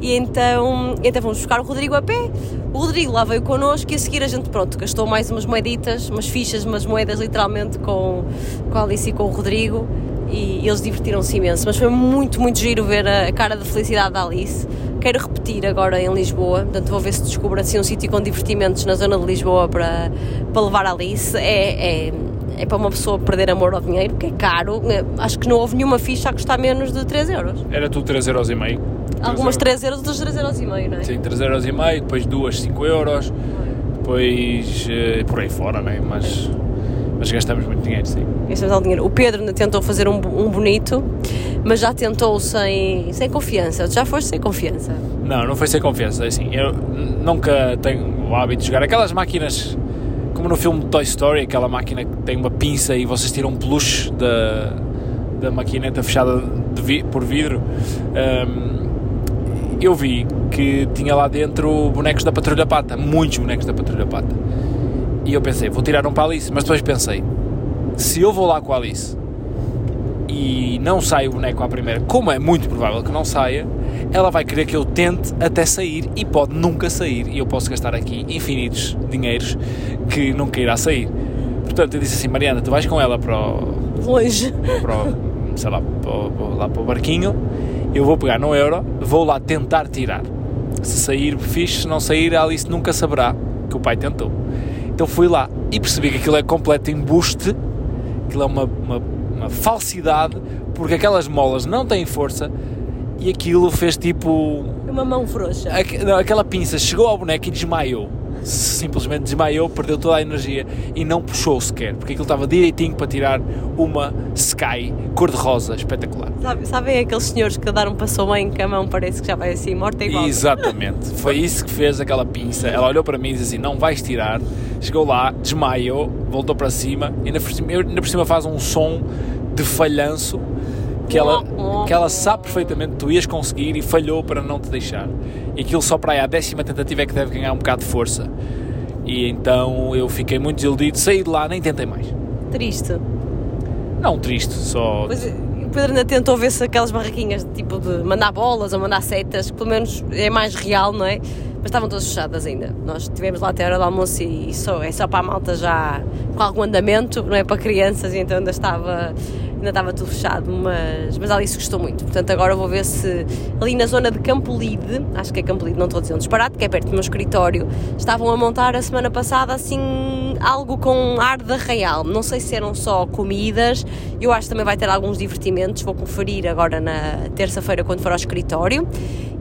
A: E então, então fomos buscar o Rodrigo a pé. O Rodrigo lá veio connosco e a seguir a gente, pronto, gastou mais umas moeditas, umas fichas, umas moedas literalmente com, com a Alice e com o Rodrigo e eles divertiram-se imenso. Mas foi muito, muito giro ver a, a cara de felicidade da Alice. Quero repetir agora em Lisboa, portanto vou ver se descubro assim um sítio com divertimentos na zona de Lisboa para, para levar a Alice. É, é, é para uma pessoa perder amor ao dinheiro, porque é caro. Acho que não houve nenhuma ficha a custar menos de 3 euros.
B: Era tudo 3,5€.
A: Algumas 3 euros, outras 3 euros e meio, não é?
B: Sim, 3,5€, depois duas 5 euros, depois eh, por aí fora, né? mas, mas gastamos muito dinheiro, sim.
A: Gastamos algum dinheiro. O Pedro ainda tentou fazer um, um bonito, mas já tentou sem, sem confiança. Já foste sem confiança.
B: Não, não foi sem confiança, é assim, eu nunca tenho o hábito de jogar aquelas máquinas, como no filme Toy Story, aquela máquina que tem uma pinça e vocês tiram um peluche da, da maquineta fechada vi- por vidro. Ahm, eu vi que tinha lá dentro bonecos da Patrulha Pata, muitos bonecos da Patrulha Pata. E eu pensei, vou tirar um para a Alice, mas depois pensei, se eu vou lá com a Alice e não sai o boneco à primeira, como é muito provável que não saia, ela vai querer que eu tente até sair e pode nunca sair. E eu posso gastar aqui infinitos dinheiros que nunca irá sair. Portanto, eu disse assim, Mariana, tu vais com ela para o,
A: Longe.
B: para o, sei lá, para o, lá para o barquinho, eu vou pegar no euro, vou lá tentar tirar. Se sair, fixe, se não sair, a Alice nunca saberá que o pai tentou. Então fui lá e percebi que aquilo é completo embuste, aquilo é uma, uma, uma falsidade, porque aquelas molas não têm força e aquilo fez tipo.
A: Uma mão frouxa.
B: Não, aquela pinça chegou ao boneco e desmaiou. Simplesmente desmaiou, perdeu toda a energia e não puxou sequer, porque aquilo estava direitinho para tirar uma Sky cor-de-rosa espetacular.
A: Sabe, sabem aqueles senhores que dar um passo bem que a mão parece que já vai assim, morta igual.
B: Exatamente, foi isso que fez aquela pinça. Ela olhou para mim e disse assim: Não vais tirar. Chegou lá, desmaiou, voltou para cima e ainda por cima, ainda por cima faz um som de falhanço que ela, que ela sabe perfeitamente que tu ias conseguir e falhou para não te deixar. E aquilo só para aí a décima tentativa é que deve ganhar um bocado de força. E então eu fiquei muito desiludido, saí de lá, nem tentei mais.
A: Triste.
B: Não triste, só.
A: Pois, o Pedro ainda tentou ver se aquelas barraquinhas tipo de mandar bolas ou mandar setas, que pelo menos é mais real, não é? Mas estavam todas fechadas ainda. Nós estivemos lá até a hora do almoço e só, é só para a malta já com algum andamento, não é para crianças, e então ainda estava, ainda estava tudo fechado. Mas, mas Alice gostou muito. Portanto, agora vou ver se ali na zona de Campo Lide, acho que é Campo Lide, não estou a dizer um disparate, que é perto do meu escritório, estavam a montar a semana passada assim algo com ar de arraial. Não sei se eram só comidas, eu acho que também vai ter alguns divertimentos. Vou conferir agora na terça-feira quando for ao escritório.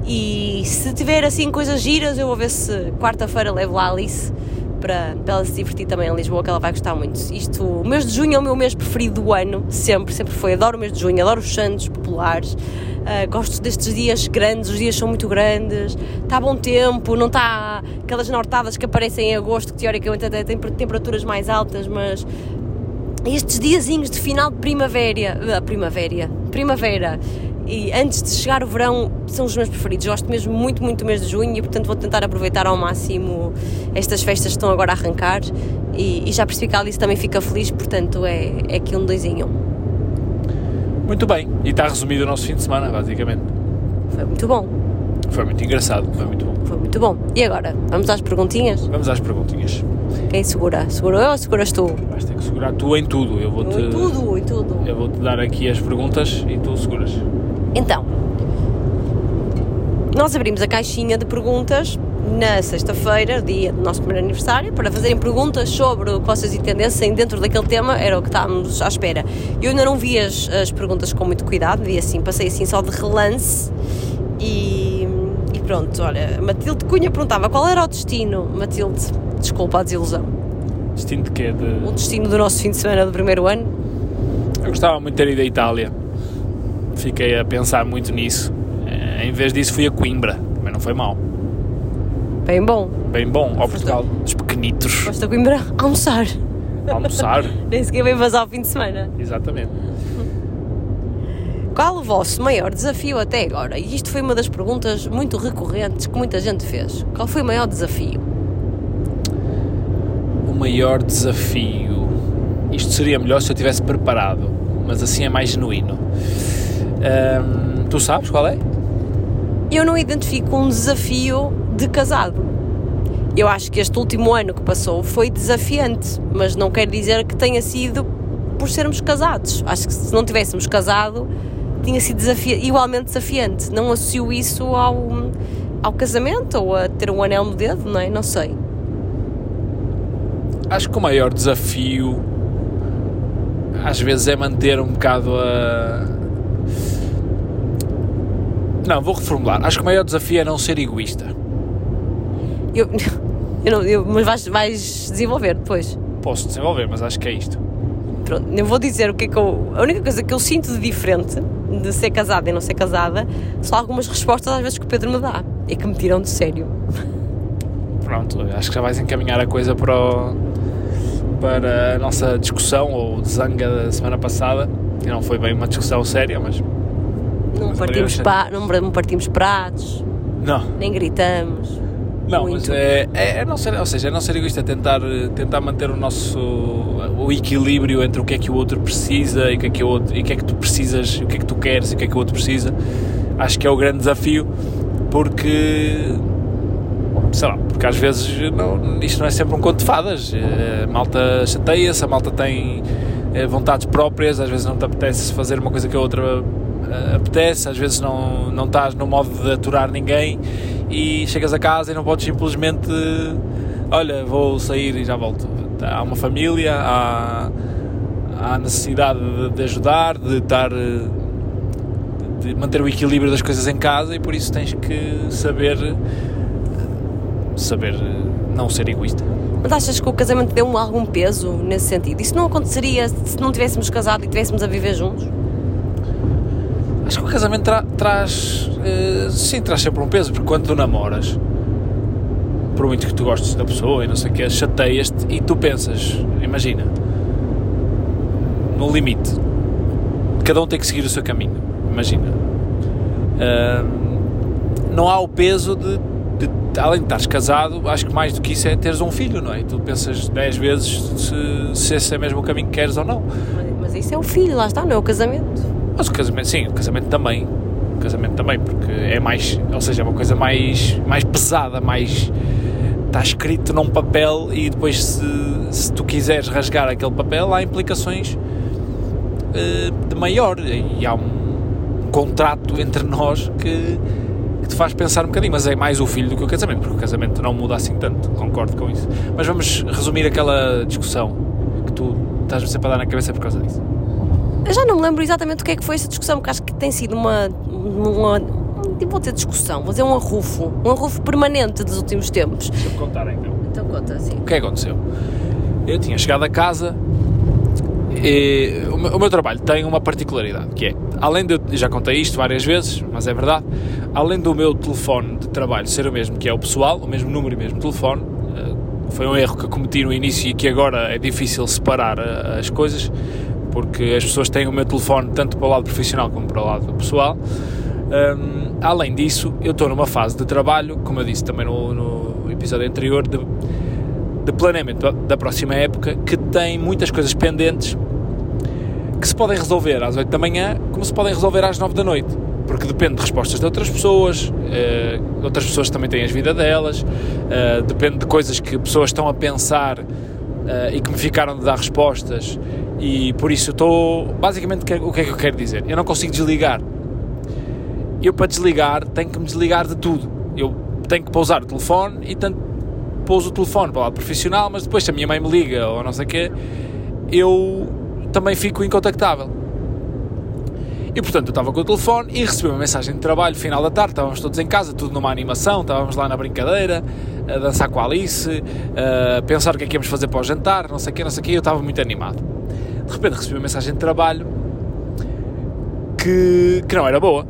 A: E se tiver assim coisas giras, eu vou ver se quarta-feira levo lá a Alice para, para ela se divertir também em Lisboa, que ela vai gostar muito. Isto, o mês de junho é o meu mês preferido do ano, sempre, sempre foi. Adoro o mês de junho, adoro os santos populares. Ah, gosto destes dias grandes, os dias são muito grandes, está bom tempo, não está aquelas nortadas que aparecem em agosto, que teoricamente até têm temperaturas mais altas, mas estes diazinhos de final de primavera, ah, primavera, primavera e antes de chegar o verão são os meus preferidos. Gosto mesmo muito, muito do mês de junho e portanto vou tentar aproveitar ao máximo estas festas que estão agora a arrancar e, e já percebi que a Alice também fica feliz, portanto é, é aqui um doisinho.
B: Muito bem, e está resumido o nosso fim de semana, basicamente.
A: Foi muito bom,
B: Foi muito engraçado, foi muito bom.
A: foi muito bom. E agora, vamos às perguntinhas?
B: Vamos às perguntinhas.
A: Quem segura? Seguro eu ou seguras tu?
B: Vais ter que segurar tu em tudo. Eu vou-te
A: Em tudo, em tudo.
B: eu vou-te dar aqui as perguntas e tu seguras.
A: Então, nós abrimos a caixinha de perguntas na sexta-feira, dia do nosso primeiro aniversário, para fazerem perguntas sobre o que vocês entendessem dentro daquele tema, era o que estávamos à espera. Eu ainda não vi as, as perguntas com muito cuidado, vi assim, passei assim só de relance e, e pronto, olha, Matilde Cunha perguntava qual era o destino, Matilde, desculpa a desilusão.
B: Destino de quê? De...
A: O destino do nosso fim de semana do primeiro ano?
B: Eu gostava muito de ter ido à Itália. Fiquei a pensar muito nisso. Eh, Em vez disso fui a Coimbra, mas não foi mal.
A: Bem bom.
B: Bem bom, ao Portugal dos pequenitos.
A: Foste a Coimbra almoçar.
B: Almoçar.
A: Nem sequer bem passar o fim de semana.
B: Exatamente.
A: Qual o vosso maior desafio até agora? E isto foi uma das perguntas muito recorrentes que muita gente fez. Qual foi o maior desafio?
B: O maior desafio. Isto seria melhor se eu tivesse preparado, mas assim é mais genuíno. Ahm, tu sabes qual é?
A: Eu não identifico um desafio de casado. Eu acho que este último ano que passou foi desafiante, mas não quer dizer que tenha sido por sermos casados. Acho que se não tivéssemos casado, tinha sido desafia igualmente desafiante. Não associo isso ao, ao casamento ou a ter um anel no dedo, não é? Não sei.
B: Acho que o maior desafio às vezes é manter um bocado a. Não, vou reformular. Acho que o maior desafio é não ser egoísta.
A: Eu, eu não, eu- mas vais, vais desenvolver depois.
B: Posso desenvolver, mas acho que é isto.
A: Pronto, eu vou dizer o que é que eu. A única coisa que eu sinto de diferente de ser casada e não ser casada são algumas respostas às vezes que o Pedro me dá e que me tiram de sério.
B: Pronto, acho que já vais encaminhar a coisa para, o- para a nossa discussão ou zanga da semana passada. E não foi bem uma discussão séria, mas.
A: Não partimos, pa, não, partimos pratos,
B: Não,
A: nem gritamos.
B: não,
A: Muito.
B: mas é, é, é não ser, ou seja, é não ser egoísta, é tentar, tentar manter o nosso o equilíbrio entre o que é que o outro precisa e o que é que o outro, e o que é que tu precisas, o que é que tu queres e o que é que o outro precisa. Acho que é o grande desafio, porque sei lá, porque às vezes não, isto não é sempre um conto de fadas. Eh, A malta chateia-se, a malta tem eh, vontades próprias, às vezes não te apetece fazer uma coisa que a outra apetece, às vezes não, não estás no modo de aturar ninguém e chegas a casa e não podes simplesmente olha, vou sair e já volto. Há uma família, há, há necessidade de, de ajudar, de estar eh, de manter o equilíbrio das coisas em casa e por isso tens que saber saber eh, não ser egoísta.
A: Mas achas que o casamento deu-me algum peso nesse sentido? Isso não aconteceria se não tivéssemos casado e estivéssemos a viver juntos?
B: Acho que o casamento tra- traz eh, sim, traz sempre um peso, porque quando tu namoras por muito que tu gostes da pessoa e não sei o que, chateias-te e tu pensas, imagina no limite cada um tem que seguir o seu caminho imagina Ahm, não há o peso de, de- além de estares casado, acho que mais do que isso é teres um filho, não é? Tu pensas 10 vezes se, se esse é mesmo o caminho que queres ou não.
A: Mas, mas isso é o filho, lá está, não é o casamento.
B: Mas o casamento, sim, o casamento também. O casamento também, porque é mais, ou seja, é uma coisa mais, mais pesada, mais. Está escrito num papel e depois, se, se tu quiseres rasgar aquele papel, há implicações eh, de maior. E há um contrato entre nós que, que te faz pensar um bocadinho. Mas é mais o filho do que o casamento, porque o casamento não muda assim tanto, concordo com isso. Mas vamos resumir aquela discussão que tu estás sempre a dar na cabeça por causa disso.
A: Eu já não me lembro exatamente o que é que foi essa discussão, porque acho que tem sido uma. uma não vou dizer discussão, vou dizer um arrufo. Um arrufo permanente dos últimos tempos.
B: Deixa-me contar então.
A: Então conta assim.
B: O que é que aconteceu? Eu tinha chegado a casa e o meu, o meu trabalho tem uma particularidade, que é, além de, eu já contei isto várias vezes, mas é verdade, além do meu telefone de trabalho ser o mesmo que é o pessoal, o mesmo número e o mesmo telefone, eh, foi um erro que eu cometi no início e que agora é difícil separar eh, as coisas, porque as pessoas têm o meu telefone tanto para o lado profissional como para o lado pessoal. Hum, além disso, eu estou numa fase de trabalho, como eu disse também no, no episódio anterior, de, de planeamento da- da próxima época, que tem muitas coisas pendentes que se podem resolver às 8 da manhã, como se podem resolver às 9 da noite. Porque depende de respostas de outras pessoas, eh, outras pessoas também têm as vidas delas, eh, depende de coisas que pessoas estão a pensar eh, e que me ficaram de dar respostas, e por isso eu estou. Basicamente, o que é- o que é que eu quero dizer? Eu não consigo desligar. Eu, para desligar, tenho que me desligar de tudo. Eu tenho que pousar o telefone e tanto pouso o telefone para o lado profissional, mas depois se a minha mãe me liga ou não sei o quê, eu também fico incontactável. E portanto eu estava com o telefone e recebi uma mensagem de trabalho final da tarde, estávamos todos em casa, tudo numa animação, estávamos lá na brincadeira, a dançar com a Alice, a pensar o que é que íamos fazer para o jantar, não sei o quê, não sei o quê, eu estava muito animado. De repente recebi uma mensagem de trabalho que, que não era boa.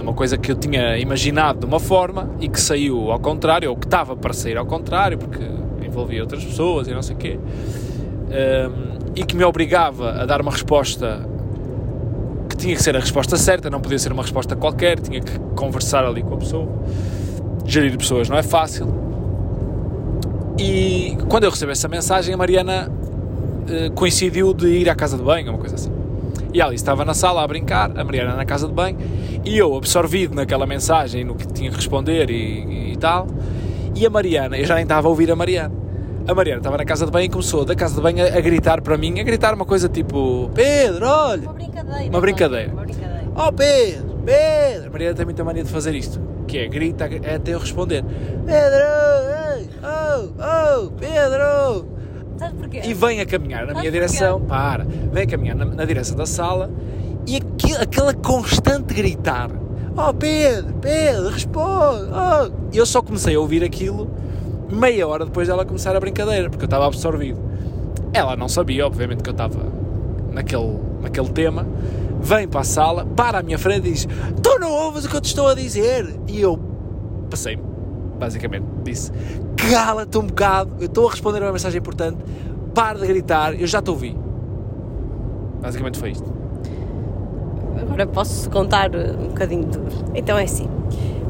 B: Uma coisa que eu tinha imaginado de uma forma e que saiu ao contrário, ou que estava para sair ao contrário, porque envolvia outras pessoas e não sei o quê, um, e que me obrigava a dar uma resposta que tinha que ser a resposta certa, não podia ser uma resposta qualquer, tinha que conversar ali com a pessoa. Gerir pessoas não é fácil. E quando eu recebi essa mensagem, a Mariana coincidiu de ir à casa de banho, uma coisa assim. E a Alice estava na sala a brincar, a Mariana na casa de banho, e eu absorvido naquela mensagem, no que tinha que responder e, e tal, e a Mariana, eu já nem estava a ouvir a Mariana. A Mariana estava na casa de banho e começou da casa de banho a, a gritar para mim, a gritar uma coisa tipo: Pedro, olha!
A: Uma brincadeira.
B: Uma brincadeira.
A: Uma brincadeira.
B: Oh Pedro, Pedro! A Mariana tem muita mania de fazer isto, que é grita até eu responder: Pedro, oh, oh, Pedro!
A: Sabes porquê?
B: E vem a caminhar na
A: Sabes
B: minha
A: porquê?
B: direção, para, vem a caminhar na, na direção da sala e aquela constante gritar: Oh Pedro, Pedro, responde! Oh. Eu só comecei a ouvir aquilo meia hora depois dela começar a brincadeira, porque eu estava absorvido. Ela não sabia, obviamente, que eu estava naquele, naquele tema. Vem para a sala, para à minha frente e diz: Tu não ouves o que eu te estou a dizer? E eu passei-me, basicamente. Disse: Cala-te um bocado, eu estou a responder a uma mensagem importante, para de gritar, eu já te ouvi. Basicamente foi isto.
A: Agora posso contar um bocadinho duro. Então é assim.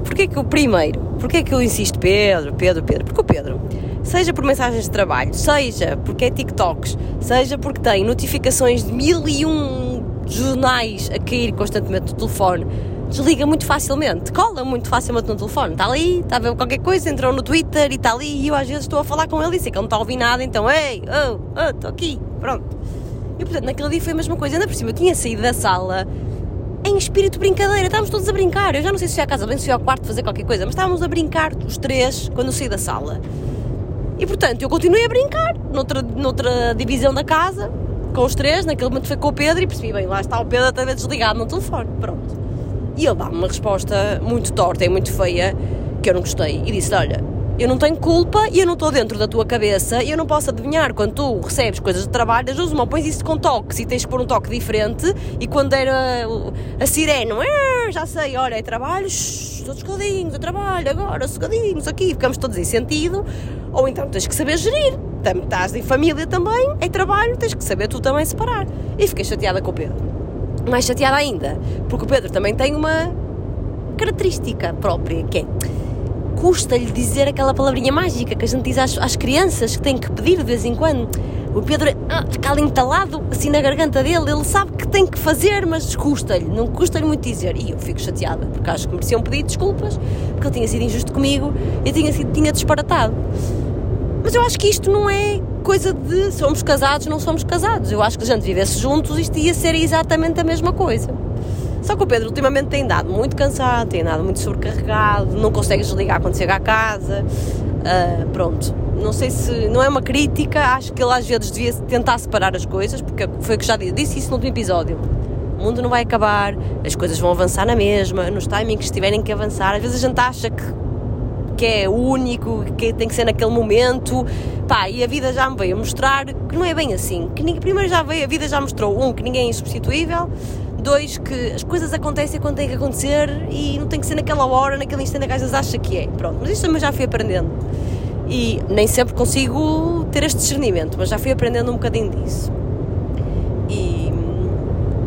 A: Porquê que o primeiro, porquê que eu insisto Pedro, Pedro, Pedro? Porque o Pedro, seja por mensagens de trabalho, seja porque é TikToks, seja porque tem notificações de mil e um jornais a cair constantemente no telefone, desliga muito facilmente, cola muito facilmente no telefone. Está ali, está a ver qualquer coisa, entrou no Twitter e está ali e eu às vezes estou a falar com ele e sei que ele não está a ouvir nada, então, ei, oh, oh, estou aqui, pronto. E portanto, naquele dia foi a mesma coisa. Ainda por cima, eu tinha saído da sala em espírito de brincadeira, estávamos todos a brincar. Eu já não sei se fui à casa bem, se fui ao quarto fazer qualquer coisa, mas estávamos a brincar os três quando eu saí da sala. E portanto, eu continuei a brincar noutra, noutra divisão da casa, com os três. Naquele momento foi com o Pedro e percebi, bem, lá está o Pedro até desligado no telefone. Pronto. E ele dá-me uma resposta muito torta e muito feia que eu não gostei. E disse: Olha, eu não tenho culpa e eu não estou dentro da tua cabeça e eu não posso adivinhar quando tu recebes coisas de trabalho, das duas, uma pões isso com toques e tens que pôr um toque diferente e quando era a sirene, "Ah, já sei, olha, é trabalho, todos escadinhos, é trabalho, agora, secadinhos, aqui, ficamos todos em sentido, ou então tens que saber gerir, estás em família também, é trabalho, tens que saber tu também separar. E fiquei chateada com o Pedro. Mais chateada ainda, porque o Pedro também tem uma característica própria, que é custa-lhe dizer aquela palavrinha mágica que a gente diz às, às crianças que têm que pedir de vez em quando. O Pedro ah, fica ali entalado assim na garganta dele, ele sabe que tem que fazer, mas custa-lhe, não custa-lhe muito dizer. E eu fico chateada, porque acho que mereciam pedir desculpas, porque ele tinha sido injusto comigo e tinha, sido, tinha disparatado. Mas eu acho que isto não é coisa de somos casados, não somos casados. Eu acho que se a gente vivesse juntos, isto ia ser exatamente a mesma coisa. Só que o Pedro ultimamente tem dado muito cansado, tem dado muito sobrecarregado, não consegue desligar quando chega à casa. Ah, pronto, não sei se. Não é uma crítica, acho que ele às vezes devia tentar separar as coisas, porque foi o que já disse, isso no último episódio. O mundo não vai acabar, as coisas vão avançar na mesma, nos timings que tiverem que avançar. Às vezes a gente acha que que é único, que tem que ser naquele momento, pá, e a vida já me veio mostrar que não é bem assim. Que ninguém, primeiro já veio, a vida já mostrou, um, que ninguém é insubstituível, dois, que as coisas acontecem quando têm que acontecer e não tem que ser naquela hora, naquele instante que às vezes acha que é. Pronto, mas isto também já fui aprendendo. E nem sempre consigo ter este discernimento, mas já fui aprendendo um bocadinho disso.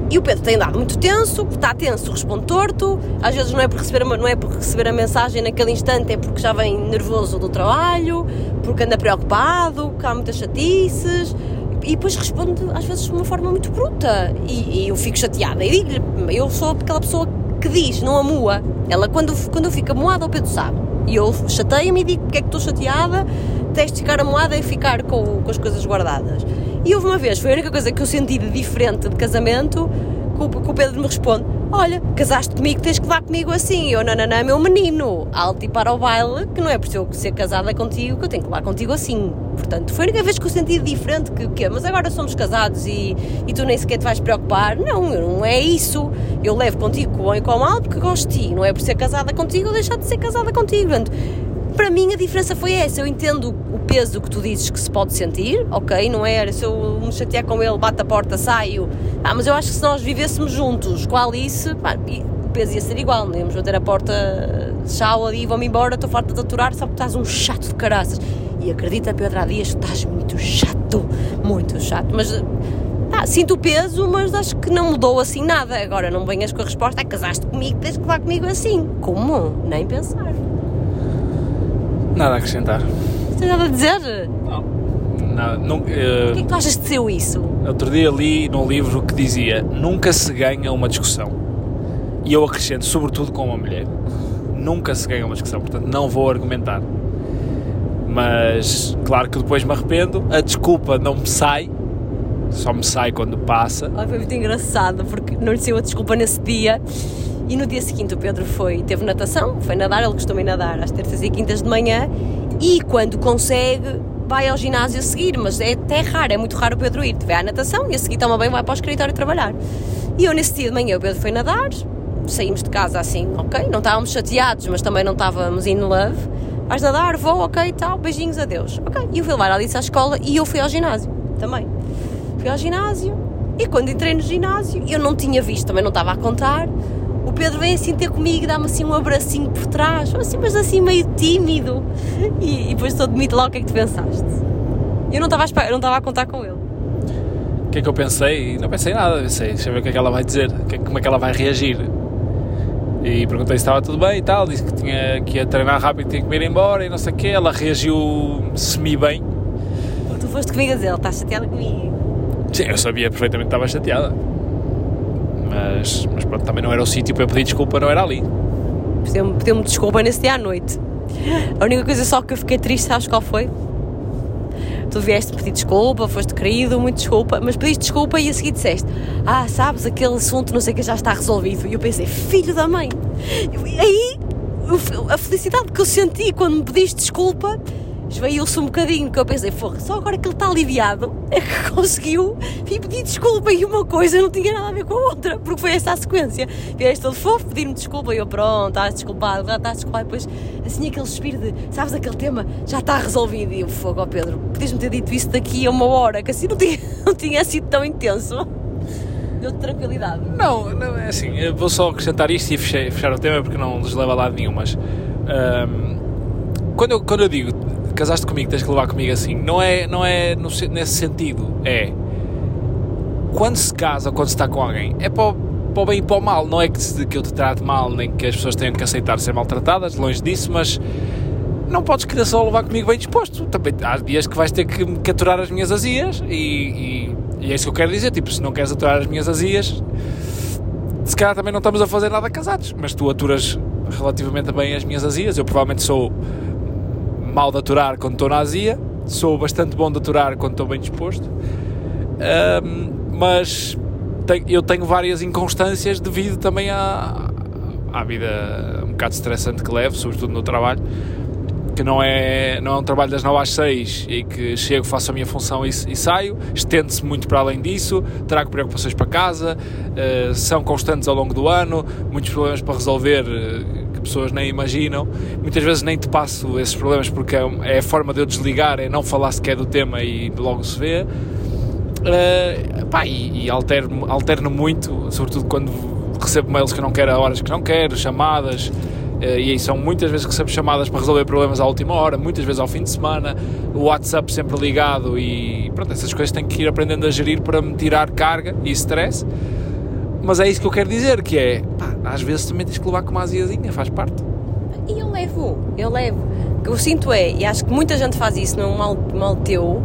A: E, o Pedro tem dado muito tenso, está tenso, responde torto. Às vezes não é por receber, não é receber a mensagem naquele instante, é porque já vem nervoso do trabalho, porque anda preocupado, que há muitas chatices. E depois responde às vezes de uma forma muito bruta. E, e eu fico chateada. E digo-lhe, eu sou aquela pessoa que diz, não amua. Ela, quando, quando eu fico amuada, o Pedro sabe. E eu chateio-me e digo porque é que estou chateada, teste ficar amuada e ficar com, com as coisas guardadas. E houve uma vez, foi a única coisa que eu senti de diferente de casamento, que o, Pedro me responde: olha, casaste comigo, tens que dar comigo assim. Eu, não, não, não, meu menino, alto e para o baile, que não é por eu ser casada contigo que eu tenho que dar contigo assim. Portanto, foi a única vez que eu senti diferente que o quê? Mas agora somos casados e, e tu nem sequer te vais preocupar. Não, não é isso. Eu levo contigo com bom e com mal porque gosto de ti. Não é por ser casada contigo ou deixar de ser casada contigo. Portanto, para mim a diferença foi essa. Eu entendo o peso que tu dizes que se pode sentir, ok? Não é? Se eu me chatear com ele, bate a porta, saio. Ah, mas eu acho que se nós vivêssemos juntos com a Alice, pá, o peso ia ser igual. Não íamos bater a porta, tchau ali, vou-me embora, estou farta de aturar, só porque estás um chato de caraças. E acredita, Pedro, há dias estás muito chato, muito chato. Mas sinto o peso, mas acho que não mudou assim nada. Agora não venhas com a resposta, ah, casaste comigo, tens que falar comigo assim. Como? Nem pensar.
B: Nada a acrescentar.
A: Não tens nada a dizer?
B: Não. Nada, não,
A: O que é que tu achas de ser isso?
B: Outro dia li num livro que dizia nunca se ganha uma discussão. E eu acrescento, sobretudo com uma mulher. Nunca se ganha uma discussão, portanto não vou argumentar. Mas claro que depois me arrependo, a desculpa não me sai, só me sai quando passa.
A: Ai, foi muito engraçado porque não lhe saiu a desculpa nesse dia. E no dia seguinte o Pedro foi, teve natação, foi nadar, ele costuma ir nadar às terças e quintas de manhã e quando consegue vai ao ginásio a seguir, mas é até raro, é muito raro o Pedro ir. Vai à natação e a seguir toma bem vai para o escritório trabalhar. E eu nesse dia de manhã o Pedro foi nadar, saímos de casa assim, ok, não estávamos chateados, mas também não estávamos in love. Vais nadar, vou, ok, tal, beijinhos, adeus. Ok, e eu fui levar a Alice à escola e eu fui ao ginásio também. Fui ao ginásio e quando entrei no ginásio, eu não tinha visto, também não estava a contar. O Pedro vem assim ter comigo e dá-me assim um abracinho por trás, assim, mas assim meio tímido. E, e depois todo mito lá o que é que tu pensaste? Eu não estava a, não estava a contar com ele.
B: O que é que eu pensei? Não pensei nada, pensei, deixa eu ver o que é que ela vai dizer, é- como é que ela vai reagir. E perguntei se estava tudo bem e tal, disse que, tinha, que ia treinar rápido, tinha que me ir embora e não sei o quê. Ela reagiu semi-bem.
A: Tu foste comigo a dizer, ele está chateado comigo.
B: Sim, eu sabia perfeitamente que estava chateada. Mas, mas pronto, também não era o sítio para pedir desculpa, não era ali.
A: Pediu-me pediu desculpa nesse dia à noite. A única coisa só que eu fiquei triste, sabes qual foi? Tu vieste pedir desculpa, foste querido, muito desculpa, mas pediste desculpa e a seguir disseste: Ah, sabes, aquele assunto não sei que já está resolvido. E eu pensei: Filho da mãe! E aí, a felicidade que eu senti quando me pediste desculpa esvaiu-se um bocadinho, que eu pensei: Porra, só agora que ele está aliviado é que conseguiu vir pedir desculpa e uma coisa não tinha nada a ver com a outra, porque foi essa a sequência. Vieste todo fofo pedir-me desculpa e eu, pronto, estás desculpado, já estás desculpado. Depois, assim, aquele suspiro de, sabes, aquele tema já está resolvido. E eu, fogo, ó Pedro, podias-me ter dito isso daqui a uma hora, que assim não tinha, não tinha sido tão intenso. Deu-te tranquilidade.
B: Não, não é assim, vou só acrescentar isto e fechar, fechar o tema porque não nos leva a lado nenhum, mas ahm, quando, eu, quando eu digo casaste comigo, tens que levar comigo assim, não é, não é no se- nesse sentido, é quando se casa ou quando se está com alguém, é para o, para o bem e para o mal, não é que, se- que eu te trate mal, nem que as pessoas tenham que aceitar ser maltratadas, longe disso, mas não podes querer só levar comigo bem disposto. Também há dias que vais ter que, que aturar as minhas azias e, e, e é isso que eu quero dizer. Tipo, se não queres aturar as minhas azias, se calhar também não estamos a fazer nada casados, mas tu aturas relativamente bem as minhas azias. Eu provavelmente sou mal de aturar quando estou na azia, sou bastante bom de aturar quando estou bem disposto, Ahm, mas te- eu tenho várias inconstâncias devido também à, à vida um bocado estressante que levo, sobretudo no trabalho. Que não é, não é um trabalho das 9 às 6 e que chego, faço a minha função e, e saio, estende-se muito para além disso, trago preocupações para casa, eh, são constantes ao longo do ano, muitos problemas para resolver que pessoas nem imaginam. Muitas vezes nem te passo esses problemas porque é, é a forma de eu desligar, é não falar sequer do tema e logo se vê. Uh, pá, e, e alterno, alterno muito, sobretudo quando recebo mails que não quero a horas que não quero, chamadas, uh, e aí são muitas vezes que recebo chamadas para resolver problemas à última hora, muitas vezes ao fim de semana, o WhatsApp sempre ligado e pronto, essas coisas tenho que ir aprendendo a gerir para me tirar carga e stress. Mas é isso que eu quero dizer, que é, pá, às vezes também tens que levar com uma aziazinha, faz parte.
A: E eu levo, eu levo. O que eu sinto é, e acho que muita gente faz isso, não é um mal, mal teu,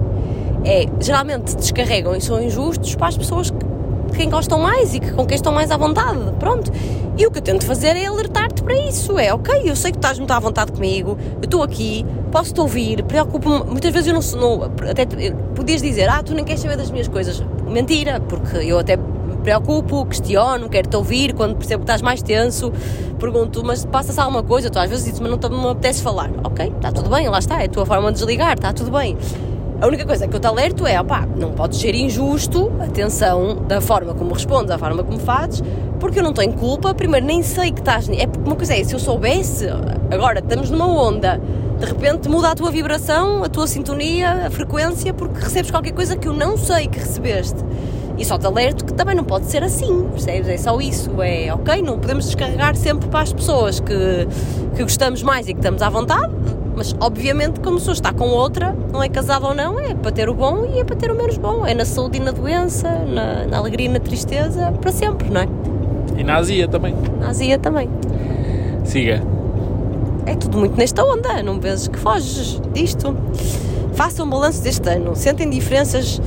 A: é geralmente descarregam e são injustos para as pessoas que, quem gostam mais e que, com quem estão mais à vontade. Pronto. E o que eu tento fazer é alertar-te para isso. É ok, eu sei que estás muito à vontade comigo, eu estou aqui, posso-te ouvir, preocupo-me. Muitas vezes eu não, não até podias dizer, ah, tu nem queres saber das minhas coisas. Mentira, porque eu até preocupo, questiono, quero-te ouvir, quando percebo que estás mais tenso, pergunto, mas passa-se alguma coisa? Tu às vezes dizes, mas não, te- não me apetece falar. Ok, está tudo bem, lá está, é a tua forma de desligar, está tudo bem. A única coisa que eu te alerto é, opá, não podes ser injusto, atenção, da forma como respondes, da forma como fazes, porque eu não tenho culpa, primeiro nem sei que estás... É porque uma coisa é, se eu soubesse, agora estamos numa onda, de repente muda a tua vibração, a tua sintonia, a frequência, porque recebes qualquer coisa que eu não sei que recebeste. E só te alerto que também não pode ser assim, percebes? É só isso, é ok, não podemos descarregar sempre para as pessoas que, que gostamos mais e que estamos à vontade, mas obviamente como a pessoa está com outra, não é casada ou não, é para ter o bom e é para ter o menos bom, é na saúde e na doença, na, na alegria e na tristeza, para sempre, não é?
B: E na azia também.
A: Na azia também.
B: Siga.
A: É tudo muito nesta onda, não vezes que foges disto. Façam um balanço deste ano. Sentem diferenças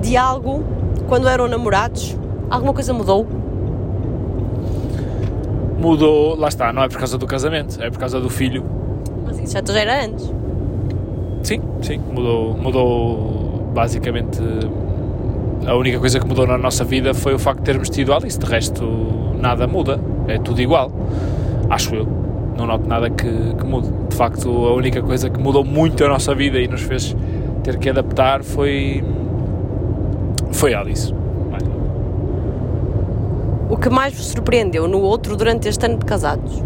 A: de algo quando eram namorados? Alguma coisa mudou?
B: Mudou, lá está, não é por causa do casamento, é por causa do filho.
A: Mas isso já era antes.
B: Sim, sim, mudou, mudou basicamente. A única coisa que mudou na nossa vida foi o facto de termos tido Alice, de resto nada muda, é tudo igual, acho eu. Não noto nada que, que mude. De facto, a única coisa que mudou muito a nossa vida e nos fez ter que adaptar foi. Foi Alice.
A: O que mais vos surpreendeu no outro durante este ano de casados?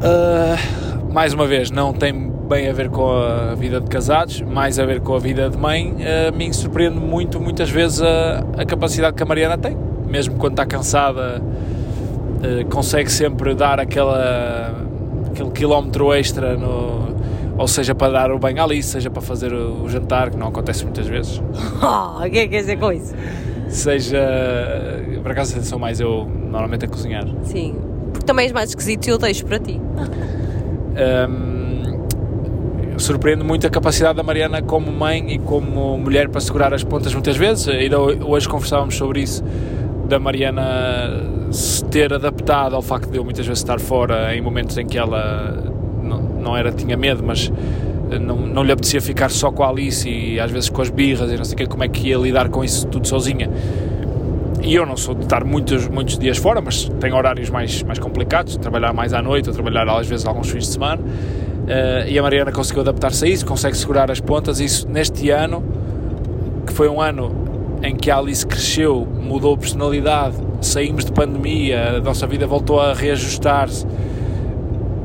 B: Uh, mais uma vez, não tem bem a ver com a vida de casados, mais a ver com a vida de mãe. A mim surpreende muito, muitas vezes, a, a capacidade que a Mariana tem. Mesmo quando está cansada, uh, consegue sempre dar aquela, aquele quilómetro extra, no, ou seja, para dar o banho ali, seja para fazer o, jantar, que não acontece muitas vezes.
A: Oh, o que é que quer dizer com isso?
B: Seja, por acaso, sou mais eu normalmente a cozinhar.
A: Sim, porque também és mais esquisito e eu deixo para ti.
B: Um, surpreende muito a capacidade da Mariana como mãe e como mulher para segurar as pontas muitas vezes. Ainda hoje conversávamos sobre isso, da Mariana se ter adaptado ao facto de eu muitas vezes estar fora em momentos em que ela não, era, tinha medo, mas não, não lhe apetecia ficar só com a Alice e às vezes com as birras e não sei o que, como é que ia lidar com isso tudo sozinha. E eu não sou de estar muitos, muitos dias fora, mas tenho horários mais, mais complicados, trabalhar mais à noite ou trabalhar às vezes alguns fins de semana. Uh, e a Mariana conseguiu adaptar-se a isso, consegue segurar as pontas. Isso neste ano, que foi um ano em que a Alice cresceu, mudou personalidade, saímos de pandemia, a nossa vida voltou a reajustar-se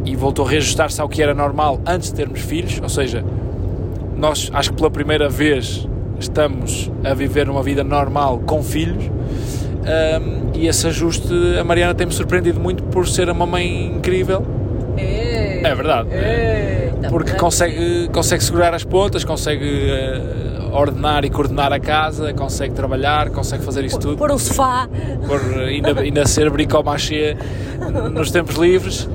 B: e voltou a reajustar-se ao que era normal antes de termos filhos. Ou seja, nós acho que pela primeira vez estamos a viver uma vida normal com filhos. Um, e esse ajuste, a Mariana tem-me surpreendido muito por ser uma mãe incrível.
A: É,
B: é verdade.
A: É,
B: porque consegue, consegue segurar as pontas, consegue uh, ordenar e coordenar a casa, consegue trabalhar, consegue fazer isso tudo.
A: Pôr um sofá.
B: Ainda, ainda ser bricomachê nos tempos livres.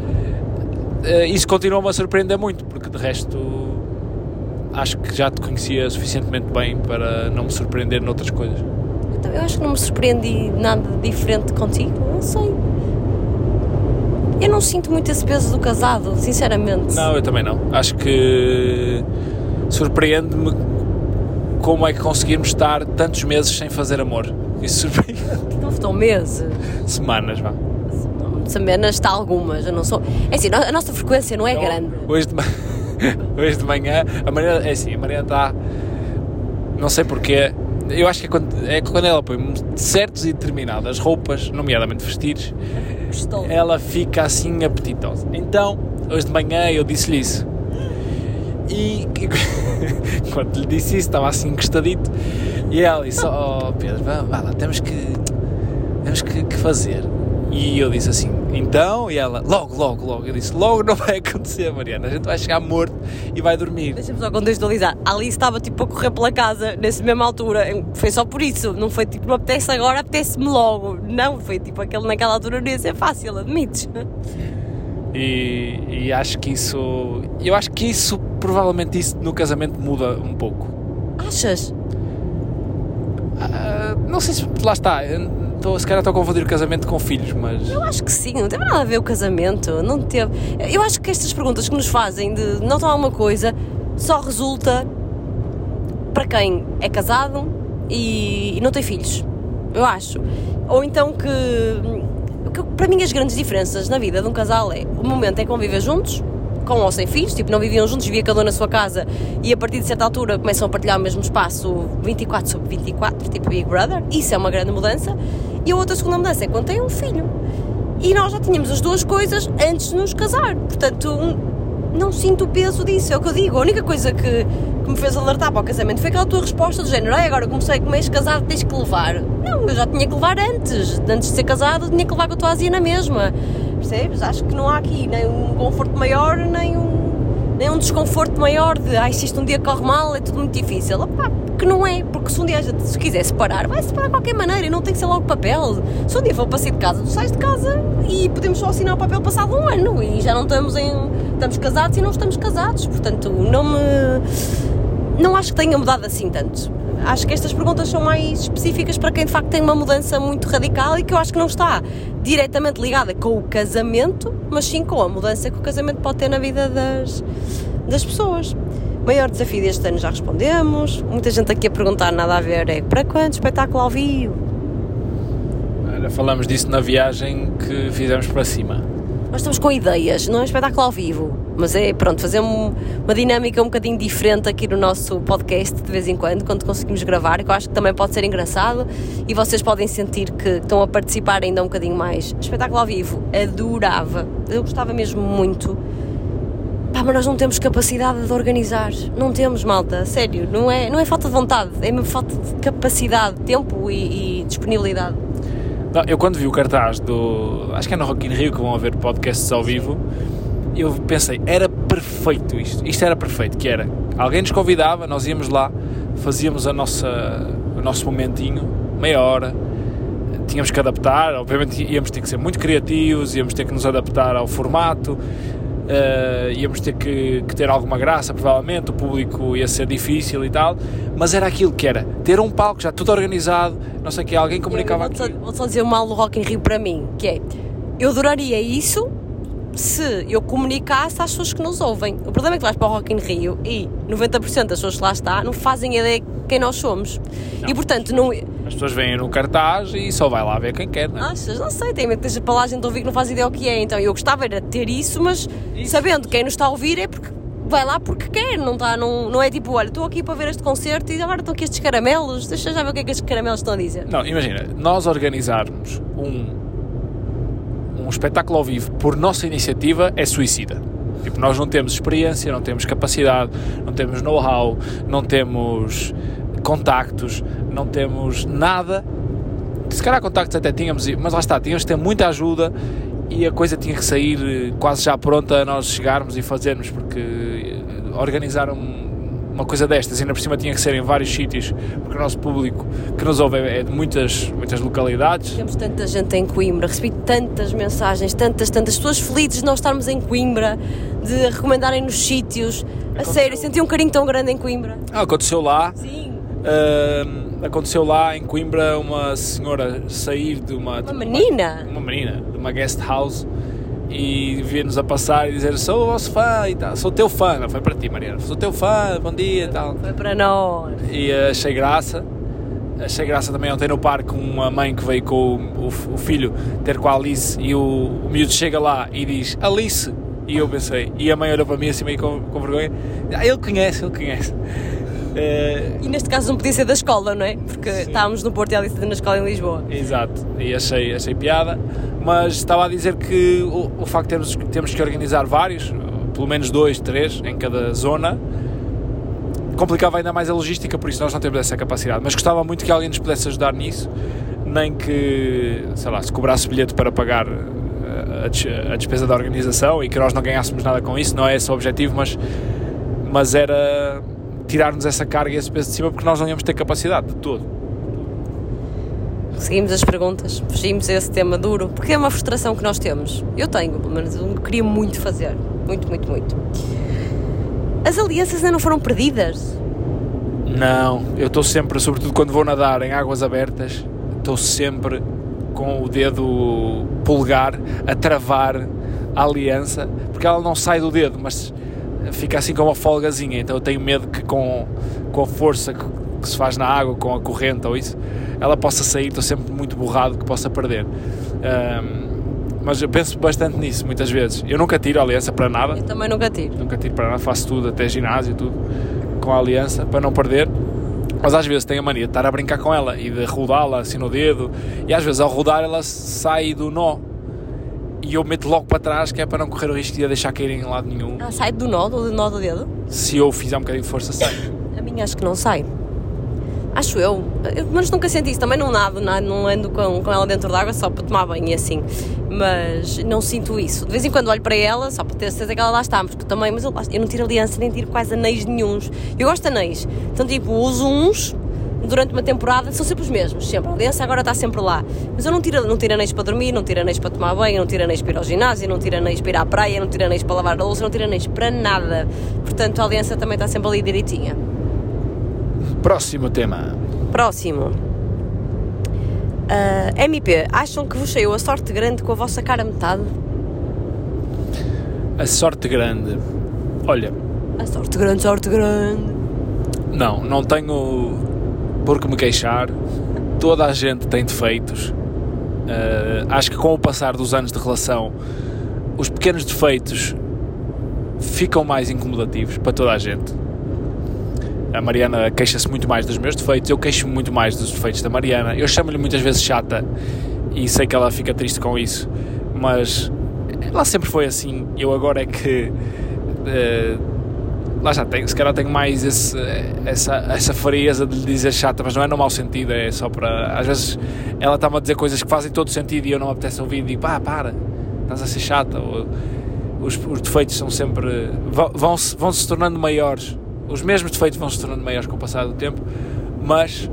B: Uh, isso continua-me a surpreender muito, porque de resto acho que já te conhecia suficientemente bem para não me surpreender noutras coisas.
A: Eu acho que não me surpreendi nada diferente contigo, não sei. Eu não sinto muito esse peso do casado, sinceramente.
B: Não, eu também não. Acho que surpreende-me como é que conseguimos estar tantos meses sem fazer amor. Isso surpreende.
A: Não estão meses.
B: Semanas, vá.
A: Semanas está algumas, eu não sou. É assim, a nossa frequência não é
B: então,
A: grande.
B: Hoje de, hoje de manhã, a Mariana, é assim, a Mariana está. Não sei porquê, eu acho que é quando, é quando ela põe certas e determinadas roupas, nomeadamente vestidos,
A: Estou.
B: ela fica assim apetitosa. Então, hoje de manhã eu disse-lhe isso. E quando lhe disse isso, estava assim encostadito. E ela disse: Oh Pedro, vá, vá lá, temos que, temos que, que fazer. E eu disse assim, então, e ela, logo, logo, logo. Eu disse, logo não vai acontecer, Mariana. A gente vai chegar morto e vai dormir.
A: Deixa-me só contextualizar. A Alice estava tipo a correr pela casa nessa mesma altura. Foi só por isso. Não foi tipo, me apetece agora, apetece-me logo. Não, foi tipo aquele naquela altura não ia ser fácil, admites.
B: E, e acho que isso. Eu acho que isso, provavelmente, isso no casamento muda um pouco.
A: Achas?
B: Uh, não sei se. Lá está. Tô, se calhar estou a confundir o casamento com filhos, mas.
A: Eu acho que sim, não teve nada a ver o casamento. Não teve. Eu acho que estas perguntas que nos fazem de não tomar uma coisa só resulta para quem é casado e, e não tem filhos. eu acho. Ou então que, que para mim as grandes diferenças na vida de um casal é o momento em que vão viver juntos, com ou sem filhos, tipo, não viviam juntos, vivia cada um na sua casa e a partir de certa altura começam a partilhar o mesmo espaço 24 sobre 24, tipo Big Brother, isso é uma grande mudança. E a outra segunda mudança é quando têm um filho. E nós já tínhamos as duas coisas antes de nos casar, portanto, não sinto o peso disso, é o que eu digo. A única coisa que, que me fez alertar para o casamento foi aquela tua resposta do género, Ai, agora comecei com mês casado, tens que levar. Não, eu já tinha que levar antes, antes de ser casado, tinha que levar com a tua azia na mesma. Percebes? Acho que não há aqui nem um conforto maior, nem um, nem um desconforto maior de ai, se isto um dia corre mal, é tudo muito difícil. Opá, que não é, porque se um dia se quiser separar, vai separar de qualquer maneira e não tem que ser logo papel. Se um dia for para sair de casa, tu sais de casa e podemos só assinar o papel passado um ano e já não estamos em. estamos casados e não estamos casados. Portanto, não me. não acho que tenha mudado assim tanto. Acho que estas perguntas são mais específicas para quem de facto tem uma mudança muito radical e que eu acho que não está diretamente ligada com o casamento, mas sim com a mudança que o casamento pode ter na vida das, das pessoas. Maior desafio deste ano já respondemos. Muita gente aqui a perguntar, nada a ver, é para quando espetáculo ao vivo?
B: Olha, falamos disso na viagem que fizemos para cima.
A: Nós estamos com ideias, não é um espetáculo ao vivo, mas é pronto, fazer um, uma dinâmica um bocadinho diferente aqui no nosso podcast de vez em quando, quando conseguimos gravar, que eu acho que também pode ser engraçado e vocês podem sentir que estão a participar ainda um bocadinho mais. Espetáculo ao vivo, adorava, eu gostava mesmo muito Pá, mas nós não temos capacidade de organizar. Não temos, malta, sério. Não é, não é falta de vontade, é mesmo falta de capacidade, tempo e, e disponibilidade.
B: Não, eu quando vi o cartaz do. Acho que é no Rock in Rio que vão haver podcasts ao vivo. Eu pensei, era perfeito isto. Isto era perfeito, que era. Alguém nos convidava, nós íamos lá, fazíamos a nossa, o nosso momentinho, meia hora, tínhamos que adaptar, obviamente íamos ter que ser muito criativos, íamos ter que nos adaptar ao formato, uh, íamos ter que, que, ter alguma graça, provavelmente, o público ia ser difícil e tal, mas era aquilo que era, ter um palco já tudo organizado, não sei o que, alguém comunicava
A: aqui. Vou, vou só dizer o mal do Rock in Rio para mim, que é, eu adoraria isso se eu comunicasse às pessoas que nos ouvem. O problema é que vais para o Rock in Rio e 90% das pessoas que lá está não fazem ideia quem nós somos. Não, e portanto não...
B: As pessoas vêm no cartaz e só vai lá ver quem quer, não é?
A: Achas? Não sei, tem medo que esteja para lá a gente ouvir que não faz ideia o que é. Então eu gostava era de ter isso, mas isso. sabendo quem nos está a ouvir é porque vai lá porque quer, não, está, não, não é tipo, olha, estou aqui para ver este concerto e agora estão aqui estes caramelos, deixa já ver o que é que estes caramelos estão a dizer.
B: Não, imagina, nós organizarmos um, um espetáculo ao vivo por nossa iniciativa é suicida. Tipo, nós não temos experiência, não temos capacidade, não temos know-how, não temos contactos, não temos nada. Se calhar contactos até tínhamos, mas lá está, tínhamos que ter muita ajuda e a coisa tinha que sair quase já pronta a nós chegarmos e fazermos, porque eh, organizar uma coisa destas, ainda por cima tinha que ser em vários sítios, porque o nosso público que nos ouve é de muitas, muitas localidades.
A: Temos tanta gente em Coimbra, recebi tantas mensagens, tantas, tantas pessoas felizes de nós estarmos em Coimbra, de recomendarem-nos sítios. A sério, senti um carinho tão grande em Coimbra.
B: Ah, aconteceu lá.
A: Sim.
B: Uh, aconteceu lá em Coimbra uma senhora sair de uma.
A: Uma menina?
B: Uma, uma menina, de uma guest house e vir-nos a passar e dizer sou o vosso fã e tal, sou teu fã, não foi para ti Mariana, sou teu fã, bom dia e tal.
A: Foi para nós.
B: E achei graça. Achei graça também ontem no parque uma mãe que veio com o, o, o filho ter com a Alice e o, o miúdo chega lá e diz Alice e eu pensei, e a mãe olhou para mim assim meio com, com vergonha, ah, ele conhece, ele conhece.
A: Uh, e neste caso não podia ser da escola, não é? Porque sim. estávamos no Porto e ela disse na escola em Lisboa.
B: Exato, e achei, achei piada, mas estava a dizer que o, o facto de termos, temos que organizar vários, pelo menos dois, três em cada zona, complicava ainda mais a logística, por isso nós não temos essa capacidade. Mas gostava muito que alguém nos pudesse ajudar nisso, nem que, sei lá, se cobrasse bilhete para pagar eh, a, a despesa da organização e que nós não ganhássemos nada com isso, não é esse o objetivo, mas, mas era tirar-nos essa carga e esse peso de cima porque nós não íamos ter capacidade de todo.
A: Seguimos as perguntas, fugimos esse tema duro, porque é uma frustração que nós temos. Eu tenho, pelo menos, eu queria muito fazer. Muito, muito, muito. As alianças ainda não foram perdidas?
B: Não, eu estou sempre, sobretudo quando vou nadar em águas abertas, estou sempre com o dedo polegar a travar a aliança, porque ela não sai do dedo, mas fica assim com uma folgazinha, então eu tenho medo que com, com a força que se faz na água com a corrente ou isso, ela possa sair, estou sempre muito borrado que possa perder. Um, mas eu penso bastante nisso muitas vezes. Eu nunca tiro a aliança para nada.
A: Eu também nunca tiro.
B: Nunca tiro para nada, faço tudo, até ginásio, tudo com a aliança para não perder. Mas às vezes tenho a mania de estar a brincar com ela e de rodá-la assim no dedo, e às vezes ao rodar ela sai do nó e eu meto logo para trás que é para não correr o risco de a deixar cair em lado nenhum.
A: Ah, sai do nó, do nó do dedo?
B: Se eu fizer um bocadinho de força, sai.
A: A minha acho que não sai. Acho eu. eu mas nunca senti isso. Também não nado, não, não ando com, com ela dentro d'água só para tomar banho e assim. Mas não sinto isso. De vez em quando olho para ela só para ter certeza que ela lá está. Porque também, mas eu, eu não tiro aliança nem tiro quase anéis nenhums. Eu gosto de anéis. Então, tipo, uso uns durante uma temporada são sempre os mesmos, sempre. A aliança agora está sempre lá. Mas eu não tiro, não tiro anéis para dormir, não tiro anéis para tomar banho, não tiro anéis para ir ao ginásio, não tiro anéis para ir à praia, não tiro anéis para lavar a louça, não tiro anéis para nada. Portanto, a aliança também está sempre ali direitinha.
B: Próximo tema.
A: Próximo. Uh, MP, acham que vos saiu a sorte grande com a vossa cara metade?
B: A sorte grande. Olha.
A: A sorte grande, sorte grande.
B: Não, não tenho por que me queixar. Toda a gente tem defeitos. Uh, acho que com o passar dos anos de relação, os pequenos defeitos ficam mais incomodativos para toda a gente. A Mariana queixa-se muito mais dos meus defeitos, eu queixo-me muito mais dos defeitos da Mariana. Eu chamo-lhe muitas vezes chata e sei que ela fica triste com isso, mas ela sempre foi assim. Eu agora é que. Uh, lá já tenho, se calhar tenho mais esse, essa, essa frieza de lhe dizer chata, mas não é no mau sentido, é só para. Às vezes ela está-me a dizer coisas que fazem todo sentido e eu não me apetece ouvir e digo, pá, para, estás a ser chata. Ou, os, os defeitos são sempre. vão-se vão -se tornando maiores os mesmos defeitos vão se tornando maiores com o passar do tempo, mas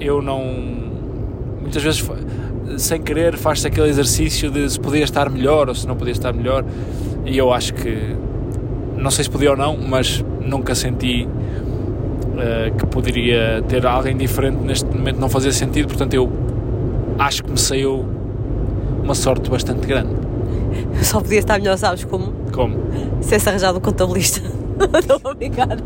B: eu não. Muitas vezes, sem querer, faz-se aquele exercício de se podia estar melhor ou se não podia estar melhor, e eu acho que. Não sei se podia ou não, mas nunca senti uh, que poderia ter alguém diferente neste momento, não fazia sentido, portanto, eu acho que me saiu uma sorte bastante grande.
A: Só podia estar melhor, sabes como?
B: Como?
A: Se esse arranjado um contabilista. Estou a brincar.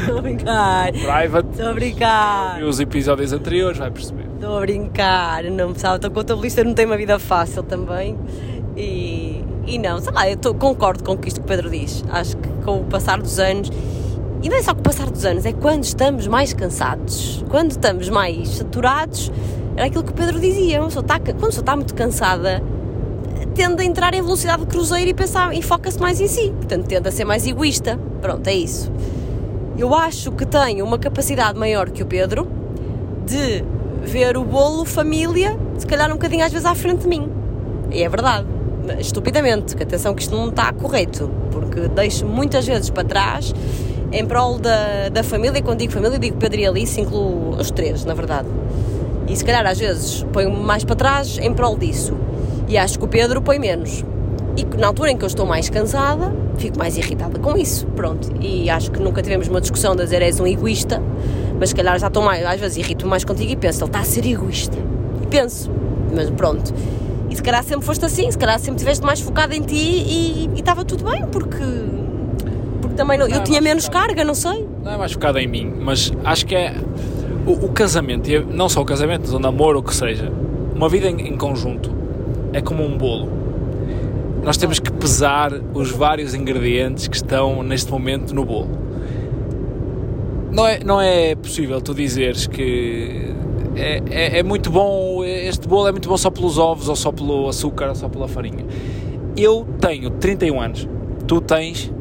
A: Estou a brincar.
B: Private.
A: Estou a brincar.
B: E os episódios anteriores, vai perceber.
A: Estou a brincar. Não precisava. Estou contabilista, não tem uma vida fácil também. E, e não, sei lá, eu tô, concordo com isto que o Pedro diz. Acho que com o passar dos anos. E não é só com o passar dos anos, é quando estamos mais cansados, quando estamos mais saturados, era aquilo que o Pedro dizia. Uma está, quando a pessoa está muito cansada, tende a entrar em velocidade de cruzeiro e pensar e foca-se mais em si. Portanto, tende a ser mais egoísta. Pronto, é isso. Eu acho que tenho uma capacidade maior que o Pedro de ver o bolo família, se calhar um bocadinho às vezes à frente de mim. E é verdade. Estupidamente, que atenção que isto não está correto, porque deixo muitas vezes para trás em prol da, da família, e quando digo família, digo Pedro e Alice, incluo os três, na verdade. E se calhar às vezes ponho-me mais para trás em prol disso. E acho que o Pedro põe menos. E na altura em que eu estou mais cansada, fico mais irritada com isso. Pronto. E acho que nunca tivemos uma discussão de dizer és um egoísta, mas se calhar já estou mais, às vezes irrito mais contigo e penso, ele está a ser egoísta. E penso, mas pronto. E se calhar sempre foste assim, se calhar sempre estiveste mais focado em ti e, e estava tudo bem, porque, porque também não, não eu é tinha menos focado, carga, não sei.
B: Não é mais focado em mim, mas acho que é o, o casamento, não só o casamento, mas o namoro, o que seja, uma vida em, em conjunto é como um bolo. Nós temos que pesar os vários ingredientes que estão neste momento no bolo. Não é, não é possível tu dizeres que é, é, é muito bom, este bolo é muito bom só pelos ovos, ou só pelo açúcar, ou só pela farinha. Eu tenho 31 anos, tu tens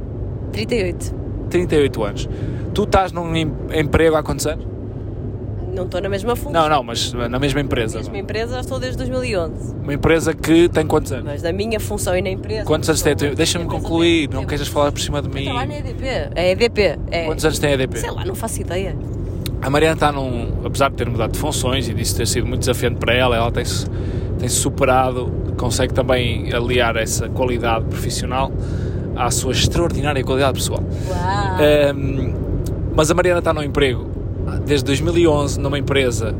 A: 38.
B: 38 anos. Tu estás num emprego há quantos anos?
A: Não estou na mesma função.
B: Não, não, mas na mesma empresa.
A: Na mesma empresa estou desde 2011.
B: Uma empresa que tem quantos anos?
A: Mas da minha função e na empresa.
B: Quantos anos tem? Deixa-me concluir, não queres falar por cima de mim.
A: Está lá na EDP. É EDP. É...
B: Quantos anos tem a EDP?
A: Sei lá, não faço ideia.
B: A Mariana está num. Apesar de ter mudado de funções e disso ter sido muito desafiante para ela, ela tem-se tem -se superado, consegue também aliar essa qualidade profissional à sua extraordinária qualidade pessoal.
A: Uau.
B: Um, mas a Mariana está num emprego desde 2011 numa empresa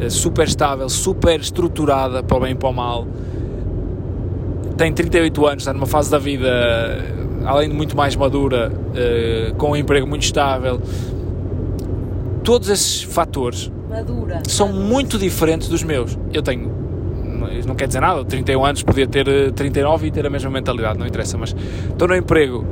B: eh, super estável, super estruturada para o bem e para o mal. Tem 38 anos, está numa fase da vida, além de muito mais madura, eh, com um emprego muito estável. Todos esses fatores
A: Madura.
B: são muito diferentes dos meus. Eu tenho, não- quer dizer nada, 31 anos, podia ter eh, 39 e ter a mesma mentalidade, não interessa, mas estou num emprego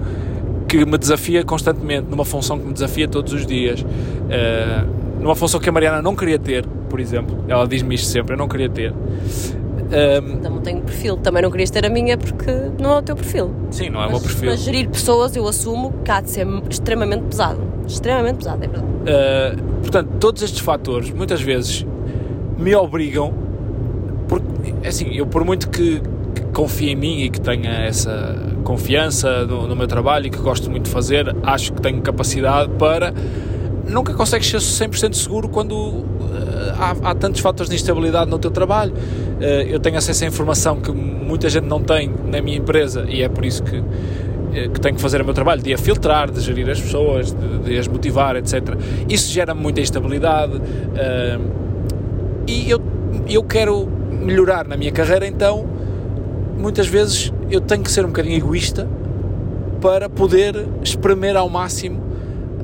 B: que me desafia constantemente, numa função que me desafia todos os dias, eh, numa função que a Mariana não queria ter, por exemplo, ela diz-me isto sempre, eu não queria ter. Ehm,
A: Também tenho perfil. Também não querias ter a minha porque não é o teu perfil.
B: sim, não é o meu
A: mas,
B: perfil.
A: mas gerir pessoas eu assumo que há de ser extremamente pesado. Extremamente pesado, é verdade.
B: Uh, portanto, todos estes fatores muitas vezes me obrigam, porque assim, eu por muito que, que confie em mim e que tenha essa confiança no, no meu trabalho e que gosto muito de fazer, acho que tenho capacidade para. Nunca consegues ser 100% seguro quando uh, há, há tantos fatores de instabilidade no teu trabalho. Uh, eu tenho acesso a informação que muita gente não tem na minha empresa e é por isso que eh, que tenho que fazer o meu trabalho, de a filtrar, de gerir as pessoas, de, de as motivar, etc. Isso gera muita instabilidade e eu, eu quero melhorar na minha carreira, então muitas vezes eu tenho que ser um bocadinho egoísta para poder espremer ao máximo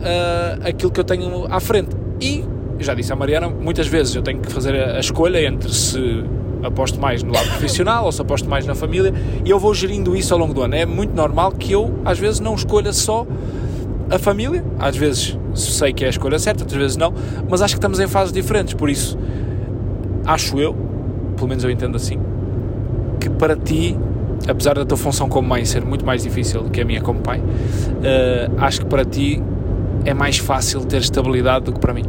B: eh, aquilo que eu tenho à frente. E, já disse à Mariana, muitas vezes eu tenho que fazer a, a escolha entre se aposto mais no lado profissional ou se aposto mais na família e eu vou gerindo isso ao longo do ano. É muito normal que eu, às vezes, não escolha só a família, às vezes sei que é a escolha certa, outras vezes não, mas acho que estamos em fases diferentes, por isso acho eu, pelo menos eu entendo assim, que para ti, apesar da tua função como mãe ser muito mais difícil do que a minha como pai, eh, acho que para ti é mais fácil ter estabilidade do que para mim.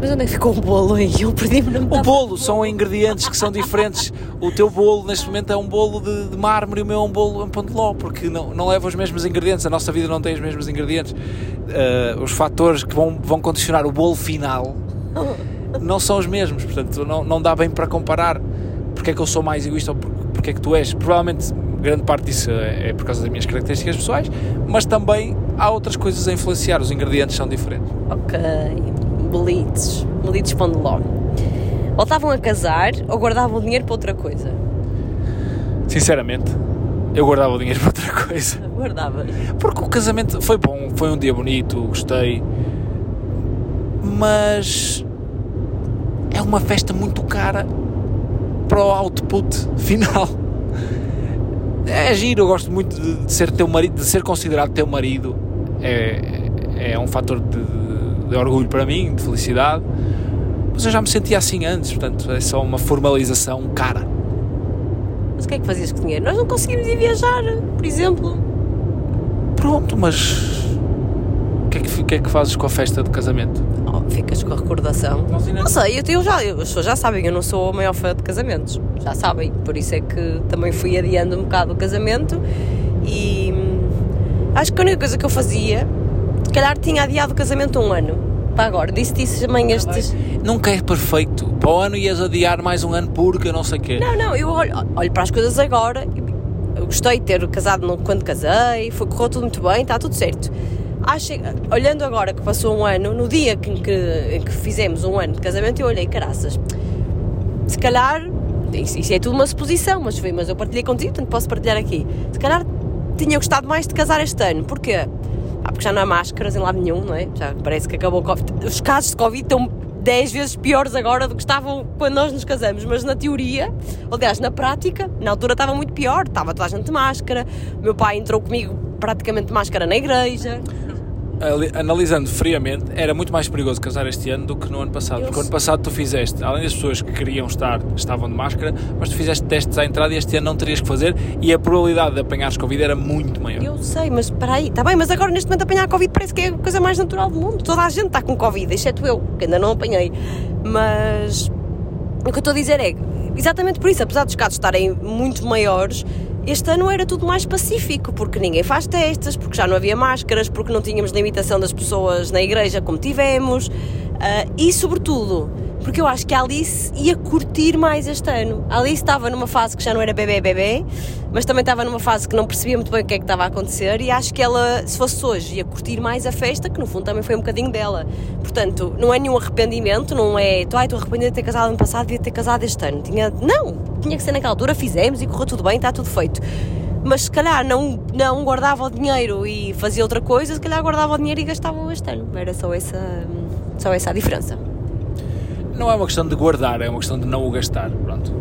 A: Mas onde é que ficou o bolo aí? Eu perdi-me na
B: O bolo são ingredientes que são diferentes. O teu bolo neste momento é um bolo de, de mármore e o meu é um bolo em pão de ló, porque não, não leva os mesmos ingredientes. A nossa vida não tem os mesmos ingredientes. Eh, os fatores que vão, vão condicionar o bolo final não são os mesmos, portanto não, não dá bem para comparar. Porque é que eu sou mais egoísta ou por- porque é que tu és? Provavelmente grande parte disso é é por causa das minhas características pessoais, mas também há outras coisas a influenciar. Os ingredientes são diferentes.
A: Ok. Belites. Belites pão de ló. Voltavam a casar ou guardavam dinheiro para outra coisa?
B: Sinceramente, eu guardava o dinheiro para outra coisa.
A: Guardavas.
B: Porque o casamento foi bom, foi um dia bonito, gostei. Mas é uma festa muito cara para o output final. É giro, eu gosto muito de, de ser teu marido, de ser considerado teu marido. É, é um fator de, de orgulho para mim, de felicidade. Mas eu já me sentia assim antes, portanto é só uma formalização cara.
A: Mas o que é que fazias com dinheiro? Nós não conseguimos ir viajar, por exemplo.
B: Pronto, mas o que é que, o que, é que fazes com a festa de casamento?
A: Oh, ficas com a recordação. Não sei, eu, eu já, eu, as pessoas já sabem, eu não sou a maior fã de casamentos. Já sabem, por isso é que também fui adiando um bocado o casamento e hum, acho que a única coisa que eu fazia, se calhar tinha adiado o casamento um ano. Para agora, disse isso também estes.
B: Nunca é perfeito. Para o ano ias adiar mais um ano porque eu não sei o quê.
A: Não, não, eu olho, olho para as coisas agora. Eu gostei de ter casado no- quando casei, foi, correu tudo muito bem, está tudo certo. Acho, olhando agora que passou um ano, no dia que, que, que fizemos um ano de casamento, eu olhei, caraças, se calhar, isso, isso é tudo uma suposição, mas, foi, mas eu partilhei contigo, portanto posso partilhar aqui. Se calhar tinha gostado mais de casar este ano, porquê? Ah, porque já não há máscaras em lado nenhum, não é? Já parece que acabou o Covid. Os casos de Covid estão 10 vezes piores agora do que estavam quando nós nos casamos, mas na teoria, aliás, na prática, na altura estava muito pior, estava toda a gente de máscara, meu pai entrou comigo praticamente de máscara na igreja.
B: Ali- Analisando friamente, era muito mais perigoso casar este ano do que no ano passado. Porque o ano passado tu fizeste, além das pessoas que queriam estar, estavam de máscara, mas tu fizeste testes à entrada e este ano não terias que fazer e a probabilidade de apanhares Covid era muito maior.
A: Eu sei, mas espera aí, está bem, mas agora neste momento apanhar Covid parece que é a coisa mais natural do mundo. Toda a gente está com Covid, exceto eu, que ainda não apanhei. Mas o que eu estou a dizer é, exatamente por isso, apesar dos casos estarem muito maiores, este ano era tudo mais pacífico, porque ninguém faz testes, porque já não havia máscaras, porque não tínhamos limitação das pessoas na igreja como tivemos, ah, e sobretudo, porque eu acho que a Alice ia curtir mais este ano. A Alice estava numa fase que já não era bebê bebê, mas também estava numa fase que não percebia muito bem o que é que estava a acontecer e acho que ela, se fosse hoje, ia curtir mais a festa, que no fundo também foi um bocadinho dela. Portanto, não é nenhum arrependimento, não é, estou arrependida de ter casado ano passado, devia ter casado este ano. Tinha, não, tinha que ser naquela altura, fizemos e correu tudo bem, está tudo feito. Mas se calhar não, não guardava o dinheiro e fazia outra coisa, se calhar guardava o dinheiro e gastava este ano. Era só essa, Só essa a diferença.
B: Não é uma questão de guardar, é uma questão de não o gastar. Pronto.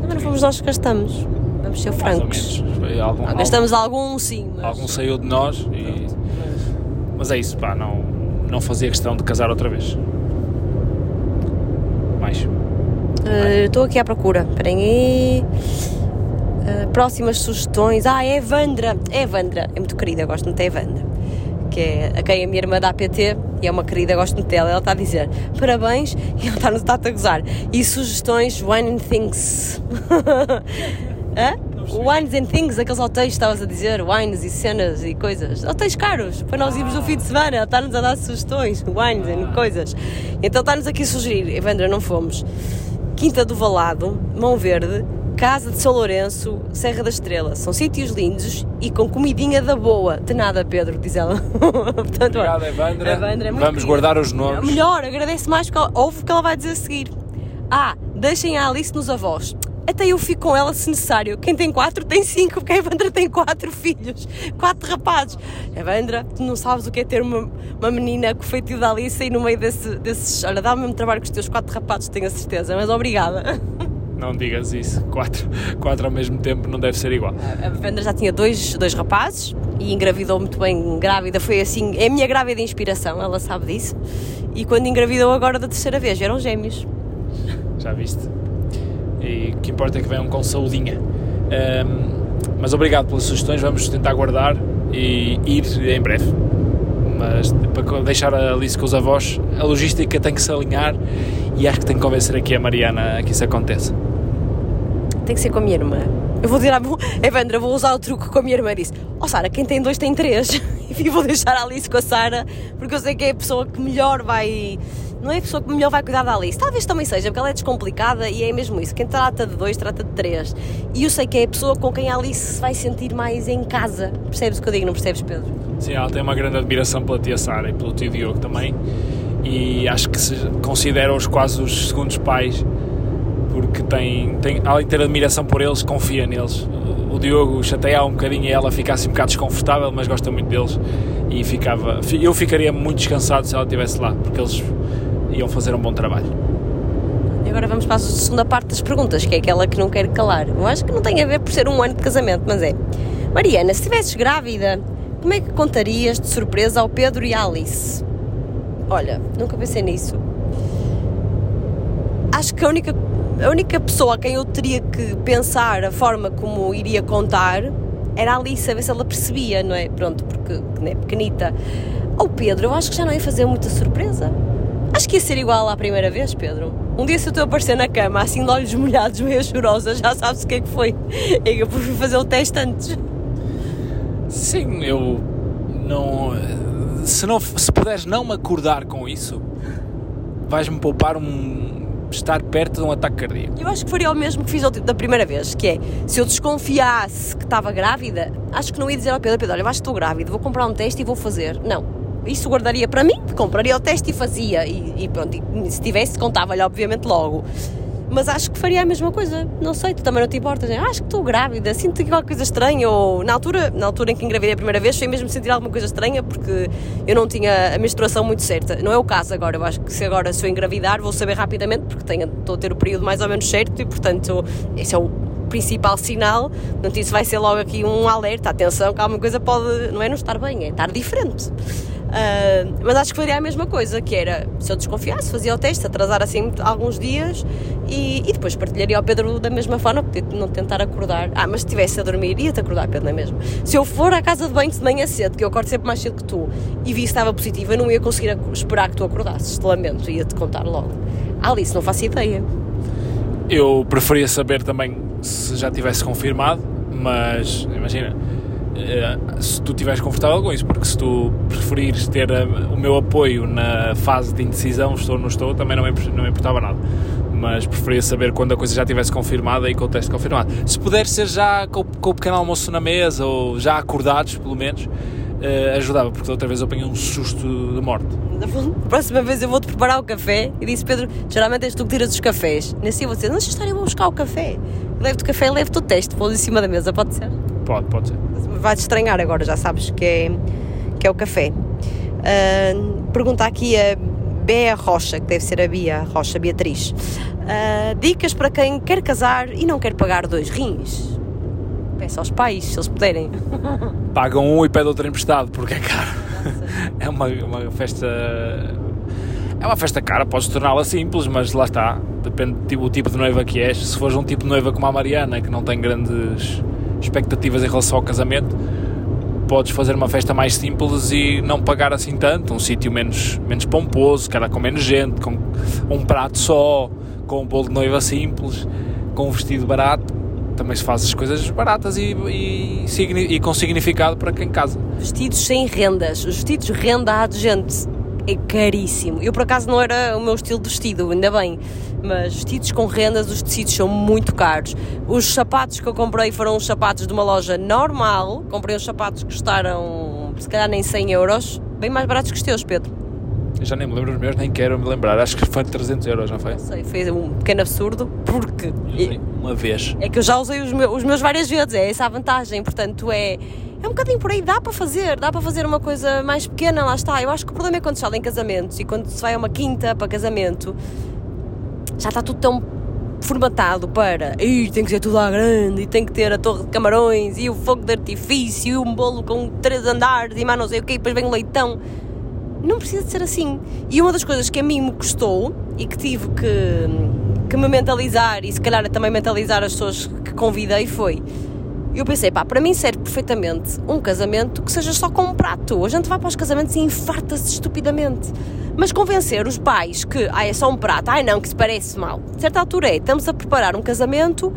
A: Também não fomos nós que gastamos. Vamos ser francos.
B: algum,
A: Gastamos algum, sim, mas.
B: algum saiu de nós e. Mas é isso, pá, não, não fazia questão de casar outra vez. Mais.
A: Eh, Estou aqui à procura. Esperem aí. Eh, próximas sugestões. Ah, é Evandra. É Evandra. É muito querida, gosto muito da Evandra. Que é a quem a minha irmã dá PT e é uma querida, gosto muito dela. Ela está a dizer parabéns e ela está, está a gozar. E sugestões, wine and things. Wines and things, aqueles hotéis que estavas a dizer, wines e cenas e coisas. Hotéis caros, para nós irmos no fim de semana. Ela está-nos a dar sugestões, wines and coisas. Então está-nos aqui a sugerir, Evandra, não fomos. Quinta do Valado, Mão Verde, Casa de São Lourenço, Serra da Estrela. São sítios lindos e com comidinha da boa. De nada, Pedro, diz ela. Portanto,
B: Obrigado, Evandra.
A: Evandra é
B: Vamos
A: querida.
B: guardar os nomes.
A: Melhor, agradece mais porque ela, ouve o que ela vai dizer a seguir. Ah, deixem a Alice nos avós. Até eu fico com ela se necessário. Quem tem quatro tem cinco, porque a Evandra tem quatro filhos, quatro rapazes. Evandra, tu não sabes o que é ter uma, uma menina com o feitio da Alice e no meio desse, desses. Olha, dá o mesmo trabalho que os teus quatro rapazes, tenho a certeza, mas obrigada.
B: Não digas isso. Quatro, quatro ao mesmo tempo não deve ser igual.
A: A Evandra já tinha dois, dois rapazes e engravidou muito bem grávida. Foi assim, é a minha grávida inspiração, ela sabe disso. E quando engravidou agora da terceira vez, eram gêmeos.
B: Já viste? E o que importa é que venham com saudinha. Ahm, mas obrigado pelas sugestões, vamos tentar guardar e ir em breve. Mas para deixar a Alice com os avós, a logística tem que se alinhar e acho que tem que convencer aqui a Mariana a que isso aconteça.
A: Tem que ser com a minha irmã. Eu vou dizer à Evandra, vou usar o truque que a minha irmã disse. Ó Sara, quem tem dois tem três. E vou deixar a Alice com a Sara, porque eu sei que é a pessoa que melhor vai. Não é a pessoa que melhor vai cuidar da Alice. Talvez também seja, porque ela é descomplicada e é mesmo isso. Quem trata de dois, trata de três. E eu sei que é a pessoa com quem a Alice se vai sentir mais em casa. Percebes o que eu digo? Não percebes, Pedro?
B: Sim, ela tem uma grande admiração pela tia Sara e pelo tio Diogo também. E acho que se considera-os quase os segundos pais, porque tem, tem, além de ter admiração por eles, confia neles. O Diogo chateia um bocadinho e ela fica assim um bocado desconfortável, mas gosta muito deles. E ficava, eu ficaria muito descansado se ela estivesse lá, porque eles iam fazer um bom trabalho.
A: E agora vamos para a segunda parte das perguntas, que é aquela que não quero calar. Eu acho que não tem a ver por ser um ano de casamento, mas é. Mariana, se estivesses grávida, como é que contarias de surpresa ao Pedro e à Alice? Olha, nunca pensei nisso. Acho que a única, a única pessoa a quem eu teria que pensar a forma como iria contar era a Alice, a ver se ela percebia, não é? Pronto, porque né, pequenita. Ao Pedro, eu acho que já não ia fazer muita surpresa. Acho que ia ser igual à primeira vez, Pedro. Um dia se eu estou a aparecer na cama, assim de olhos molhados, meio chorosa, já sabes o que é que foi. É que eu fui fazer o teste antes.
B: Sim, eu não. Se, não, se puderes não me acordar com isso, vais-me poupar um. Estar perto de um ataque cardíaco.
A: Eu acho que faria o mesmo que fiz da primeira vez, que é, se eu desconfiasse que estava grávida, acho que não ia dizer ao Pedro, Pedro, olha, acho que estou grávida, vou comprar um teste e vou fazer. Não. Isso guardaria para mim, compraria o teste e fazia. E, e pronto, e se tivesse, contava-lhe, obviamente, logo. Mas acho que faria a mesma coisa. Não sei, tu também não te importas. né? Acho que estou grávida, sinto qualquer coisa estranha. Ou na altura, na altura em que engravidei a primeira vez, foi mesmo sentir alguma coisa estranha porque eu não tinha a menstruação muito certa. Não é o caso agora. Eu acho que se agora se eu engravidar, vou saber rapidamente porque tenho, estou a ter o período mais ou menos certo e, portanto, esse é o principal sinal. Portanto, isso vai ser logo aqui um alerta. Atenção, que alguma coisa pode, não é não estar bem, é estar diferente. Uh, mas acho que faria a mesma coisa, que era, se eu desconfiasse, fazia o teste, atrasar assim alguns dias e, e depois partilharia ao Pedro da mesma forma, porque não tentar acordar. Ah, mas se estivesse a dormir, ia-te acordar, Pedro, não é mesmo? Se eu for à casa de banho de manhã cedo, que eu acordo sempre mais cedo que tu, e vi que estava positiva, não ia conseguir esperar que tu acordasses, te lamento, ia-te contar logo. Alice, não faço ideia.
B: Eu preferia saber também se já tivesse confirmado, mas imagina, eh, se tu estiveres confortável com isso, porque se tu preferires ter eh, o meu apoio na fase de indecisão, estou ou não estou, também não me, não me importava nada. Mas preferia saber quando a coisa já estivesse confirmada e com o teste confirmado. Se puder ser já com, com o pequeno almoço na mesa, ou já acordados, pelo menos, eh, ajudava, porque da outra vez eu apanhei um susto de morte.
A: Da próxima vez eu vou-te preparar o café e disse Pedro, geralmente és tu que tiras os cafés. Vou dizer, não deixa estar, eu vou buscar o café. Levo-te o café e levo-te o teste, pô em cima da mesa, pode ser?
B: Pode, pode ser.
A: Vais estranhar agora, já sabes que é, que é o café. Uh, pergunta aqui a Bea Rocha, que deve ser a Bia Rocha Beatriz. Uh, dicas para quem quer casar e não quer pagar dois rins. Peça aos pais, se eles puderem.
B: Pagam um e pedem outro emprestado, porque é caro. É uma, uma festa. É uma festa cara, podes torná-la simples, mas lá está. Depende do tipo de noiva que és. Se fores um tipo de noiva como a Mariana, que não tem grandes expectativas em relação ao casamento, podes fazer uma festa mais simples e não pagar assim tanto, um sítio menos, menos pomposo, cara, com menos gente, com um prato só, com um bolo de noiva simples, com um vestido barato. Também se faz as coisas baratas e, e, e com significado para quem casa.
A: Vestidos sem rendas, os vestidos renda de gente é caríssimo. Eu por acaso não era o meu estilo de vestido, ainda bem, mas vestidos com rendas, os tecidos são muito caros. Os sapatos que eu comprei foram os sapatos de uma loja normal, comprei os sapatos que custaram se calhar nem 100 euros, bem mais baratos que os teus, Pedro.
B: Eu já nem me lembro os meus, nem quero me lembrar. Acho que foi 300 euros, não foi?
A: Não sei, foi um pequeno absurdo, porque.
B: Uma vez.
A: É que eu já usei os meus, os meus várias vezes, é essa a vantagem. Portanto, é é um bocadinho por aí, dá para fazer, dá para fazer uma coisa mais pequena, lá está. Eu acho que o problema é quando se fala em casamentos e quando se vai a uma quinta para casamento, já está tudo tão formatado para Ih, tem que ser tudo à grande e tem que ter a torre de camarões e o fogo de artifício e um bolo com três andares e mais não sei o que, e depois vem o leitão. Não precisa de ser assim. E uma das coisas que a mim me custou e que tive que, que me mentalizar e se calhar também mentalizar as pessoas que convidei foi eu pensei, pá, para mim serve perfeitamente um casamento que seja só com um prato. A gente vai para os casamentos e infarta-se estupidamente. Mas convencer os pais que, ah, é só um prato, ai não, que se parece mal. De certa altura é, estamos a preparar um casamento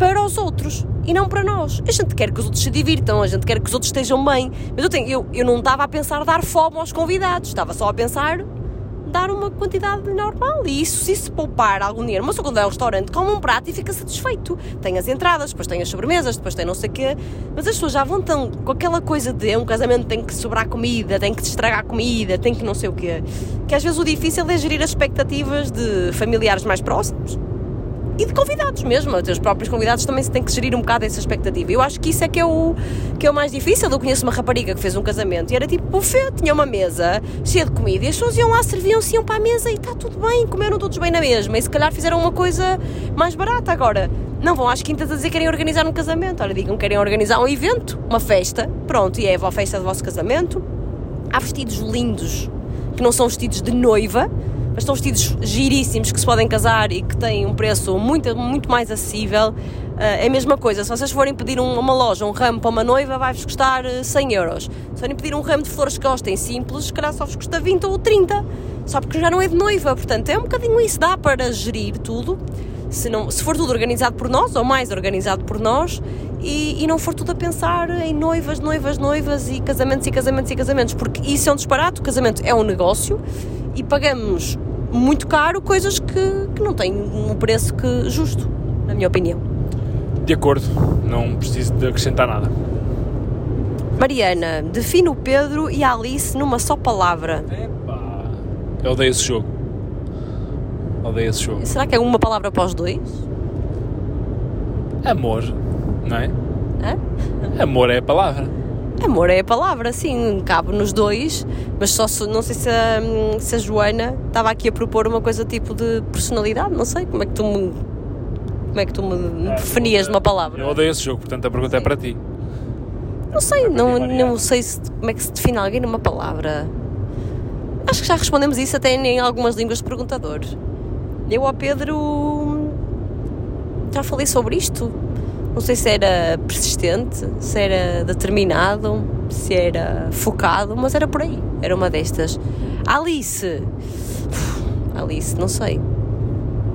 A: para os outros e não para nós. A gente quer que os outros se divirtam, a gente quer que os outros estejam bem. Mas eu, tenho, eu, eu não estava a pensar dar fome aos convidados, estava só a pensar dar uma quantidade normal. E isso, se se poupar algum dinheiro, mas quando é ao restaurante, come um prato e fica satisfeito. Tem as entradas, depois tem as sobremesas, depois tem não sei o quê. Mas as pessoas já vão tão com aquela coisa de um casamento tem que sobrar comida, tem que estragar comida, tem que não sei o quê. Que às vezes o difícil é gerir as expectativas de familiares mais próximos e de convidados mesmo. Os próprios convidados também se têm que gerir um bocado essa expectativa. Eu acho que isso é que é o, que é o mais difícil. Eu conheço uma rapariga que fez um casamento e era tipo buffet, tinha uma mesa cheia de comida e as pessoas iam lá, serviam-se, iam para a mesa e está tudo bem, comeram todos bem na mesma. E se calhar fizeram uma coisa mais barata agora. Não vão às quintas a dizer que querem organizar um casamento. Ora, digam que querem organizar um evento, uma festa. Pronto, e é a festa do vosso casamento. Há vestidos lindos que não são vestidos de noiva, mas são vestidos giríssimos que se podem casar e que têm um preço muito, muito mais acessível. Eh, é a mesma coisa, se vocês forem pedir uma loja, um ramo para uma noiva, vai-vos custar 100 eh, euros. Se forem pedir um ramo de flores que gostem simples, se calhar só vos custa 20 ou 30, só porque já não é de noiva. Portanto, é um bocadinho isso, dá para gerir tudo. Se, não, se for tudo organizado por nós, ou mais organizado por nós, e, e, não for tudo a pensar em noivas, noivas, noivas e casamentos e casamentos e casamentos, porque isso é um disparate. O casamento é um negócio e pagamos muito caro coisas que, que não têm um preço que justo, na minha opinião.
B: De acordo, não preciso de acrescentar nada.
A: Mariana, define o Pedro e a Alice numa só palavra.
B: Epá. Eu odeio esse jogo. Odeio esse jogo.
A: Será que é uma palavra para os dois?
B: Amor, não é?
A: Hã?
B: Amor é a palavra.
A: Amor é a palavra, sim, cabe nos dois, mas só se, não sei se a, se a Joana estava aqui a propor uma coisa tipo de personalidade, não sei, como é que tu me, como é que tu me é, definias numa palavra?
B: Eu odeio esse jogo, portanto a pergunta sim. é para ti.
A: Não sei, não, não sei se, como é que se define alguém numa palavra. Acho que já respondemos isso até em algumas línguas de perguntador. Eu ao Pedro já falei sobre isto não sei se era persistente, se era determinado, se era focado, mas era por aí. Era uma destas. Alice. Alice, não sei.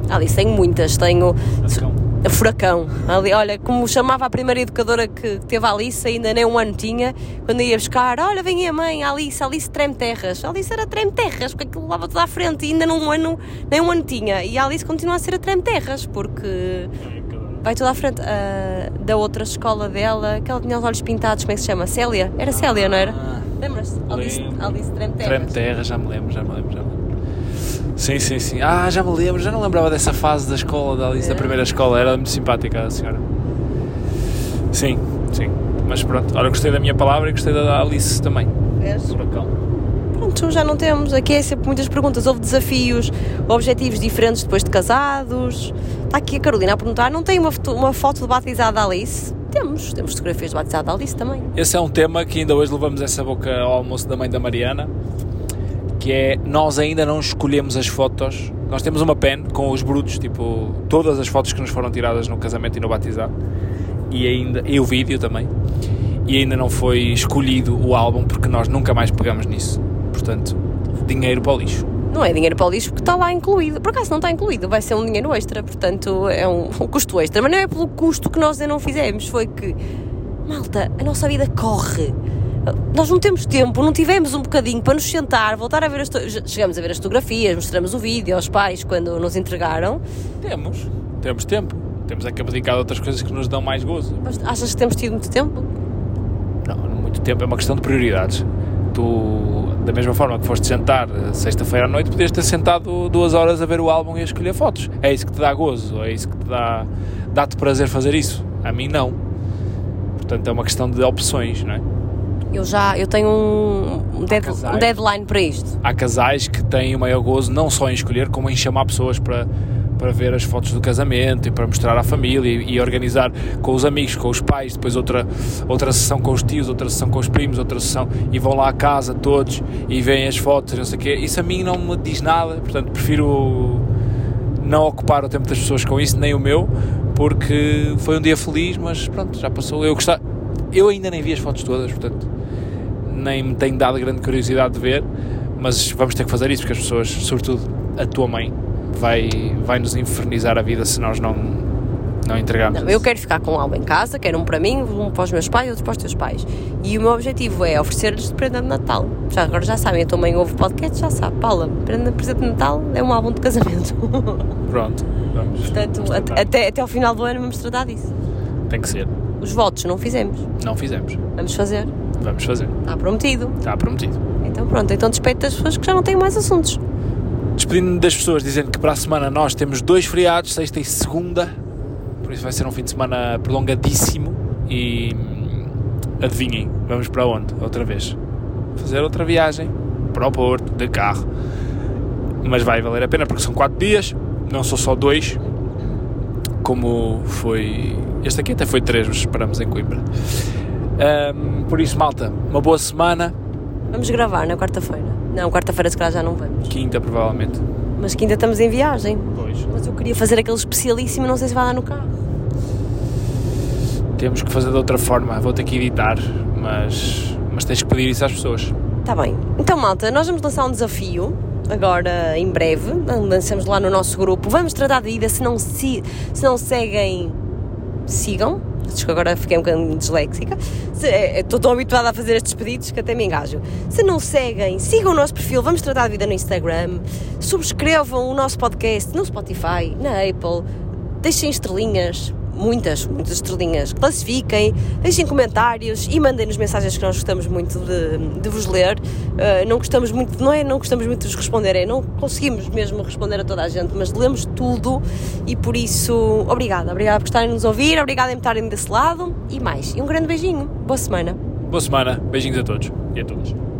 A: Alice, tenho muitas. Tenho. Furacão. Furacão. Ali, olha, como chamava a primeira educadora que teve a Alice, ainda nem um ano tinha, quando ia buscar, olha, vem a mãe, Alice, Alice treme terras. Alice era treme terras, porque aquilo levava tudo à frente e ainda num ano, nem um ano tinha. E a Alice continua a ser a treme terras, porque vai toda à frente uh, da outra escola dela, que ela tinha os olhos pintados, como é que se chama? Célia? Era Célia, não era? Ah, Lembras-te? Alice, Alice Trem Terra.
B: Trem Terra, já me lembro, já me lembro, já me lembro. Sim, sim, sim. Ah, já me lembro, já não lembrava dessa fase da escola, da Alice, é. da primeira escola, era muito simpática a senhora. Sim, sim. Mas pronto, olha, gostei da minha palavra e gostei da Alice também.
A: Vês?
B: Furacão.
A: Pronto, já não temos. Aqui é sempre muitas perguntas. Houve desafios, objetivos diferentes depois de casados. Está aqui a Carolina a perguntar: não tem uma foto, uma foto de batizada da Alice? Temos, temos fotografias de batizada da Alice também.
B: Esse é um tema que ainda hoje levamos essa boca ao almoço da mãe da Mariana, que é nós ainda não escolhemos as fotos. Nós temos uma pen com os brutos, tipo todas as fotos que nos foram tiradas no casamento e no batizado, e ainda e o vídeo também. E ainda não foi escolhido o álbum porque nós nunca mais pegamos nisso. Portanto, dinheiro para o lixo.
A: Não é dinheiro para o lixo porque está lá incluído. Por acaso não está incluído, vai ser um dinheiro extra, portanto é um, um custo extra. Mas não é pelo custo que nós ainda não fizemos, foi que, malta, a nossa vida corre. Nós não temos tempo, não tivemos um bocadinho para nos sentar, voltar a ver as. Chegamos a ver as fotografias, mostramos o vídeo aos pais quando nos entregaram.
B: Temos, temos tempo. Temos é que abdicar de outras coisas que nos dão mais gozo.
A: Mas achas que temos tido muito tempo?
B: Não, muito tempo é uma questão de prioridades. Tu, da mesma forma que foste sentar sexta-feira à noite, podias ter sentado duas horas a ver o álbum e a escolher fotos. É isso que te dá gozo, é isso que te dá. dá-te prazer fazer isso. A mim não. Portanto, é uma questão de opções, não é?
A: Eu já eu tenho um, dead, um deadline para isto.
B: Há casais que têm o maior gozo não só em escolher, como em chamar pessoas para, para ver as fotos do casamento e para mostrar à família e, e, organizar com os amigos, com os pais, depois outra, outra sessão com os tios, outra sessão com os primos, outra sessão e vão lá à casa todos e veem as fotos, não sei o quê. Isso a mim não me diz nada, portanto prefiro não ocupar o tempo das pessoas com isso, nem o meu, porque foi um dia feliz, mas pronto, já passou. Eu gostava, eu ainda nem vi as fotos todas, portanto nem me tenho dado grande curiosidade de ver, mas vamos ter que fazer isso porque as pessoas, sobretudo a tua mãe, vai, vai nos infernizar a vida se nós não, não entregarmos.
A: Não, eu quero ficar com algo em casa, quero um para mim, um para os meus pais, outro para os teus pais. E o meu objetivo é oferecer-lhes de prenda de Natal. Já, agora já sabem, a tua mãe ouve podcast, já sabe. Paula, prenda de presente de Natal é um álbum de casamento.
B: Pronto, vamos.
A: Portanto, vamos até, até ao final do ano vamos tratar disso.
B: Tem que ser.
A: Os votos não fizemos.
B: Não fizemos.
A: Vamos fazer.
B: Vamos fazer.
A: Está prometido.
B: Está prometido.
A: Então pronto, então despeito das pessoas que já não têm mais assuntos.
B: Despedindo-me das pessoas, dizendo que para a semana nós temos dois feriados, sexta e segunda, por isso vai ser um fim de semana prolongadíssimo e hum, adivinhem, vamos para onde? Outra vez. Fazer outra viagem para o Porto, de carro. Mas vai valer a pena porque são quatro dias, não são só dois, como foi. Este aqui até foi três, mas esperamos em Coimbra. Um, por isso, malta, uma boa semana.
A: Vamos gravar na quarta-feira. Não, quarta-feira se calhar já não vamos.
B: Quinta, provavelmente.
A: Mas quinta estamos em viagem.
B: Pois.
A: Mas eu queria fazer aquele especialíssimo, não sei se vai lá no carro.
B: Temos que fazer de outra forma. Vou ter que editar, mas, mas tens que pedir isso às pessoas.
A: Está bem. Então, malta, nós vamos lançar um desafio agora em breve. Lançamos lá no nosso grupo. Vamos tratar de ida. Se não, se, se não seguem, sigam que agora fiquei um bocadinho disléxica. É, estou tão habituada a fazer estes pedidos que até me engajo. Se não seguem, sigam o nosso perfil, vamos tratar de vida no Instagram, subscrevam o nosso podcast no Spotify, na Apple, deixem estrelinhas, muitas, muitas estrelinhas. Classifiquem, deixem comentários e mandem-nos mensagens que nós gostamos muito de, de vos ler. Uh, não gostamos muito, não é não gostamos muito de vos responder, é não conseguimos mesmo responder a toda a gente, mas lemos tudo e por isso, obrigada, obrigada por estarem nos ouvir, obrigada por estarem desse lado e mais. E um grande beijinho, boa semana.
B: Boa semana, beijinhos a todos e a todas.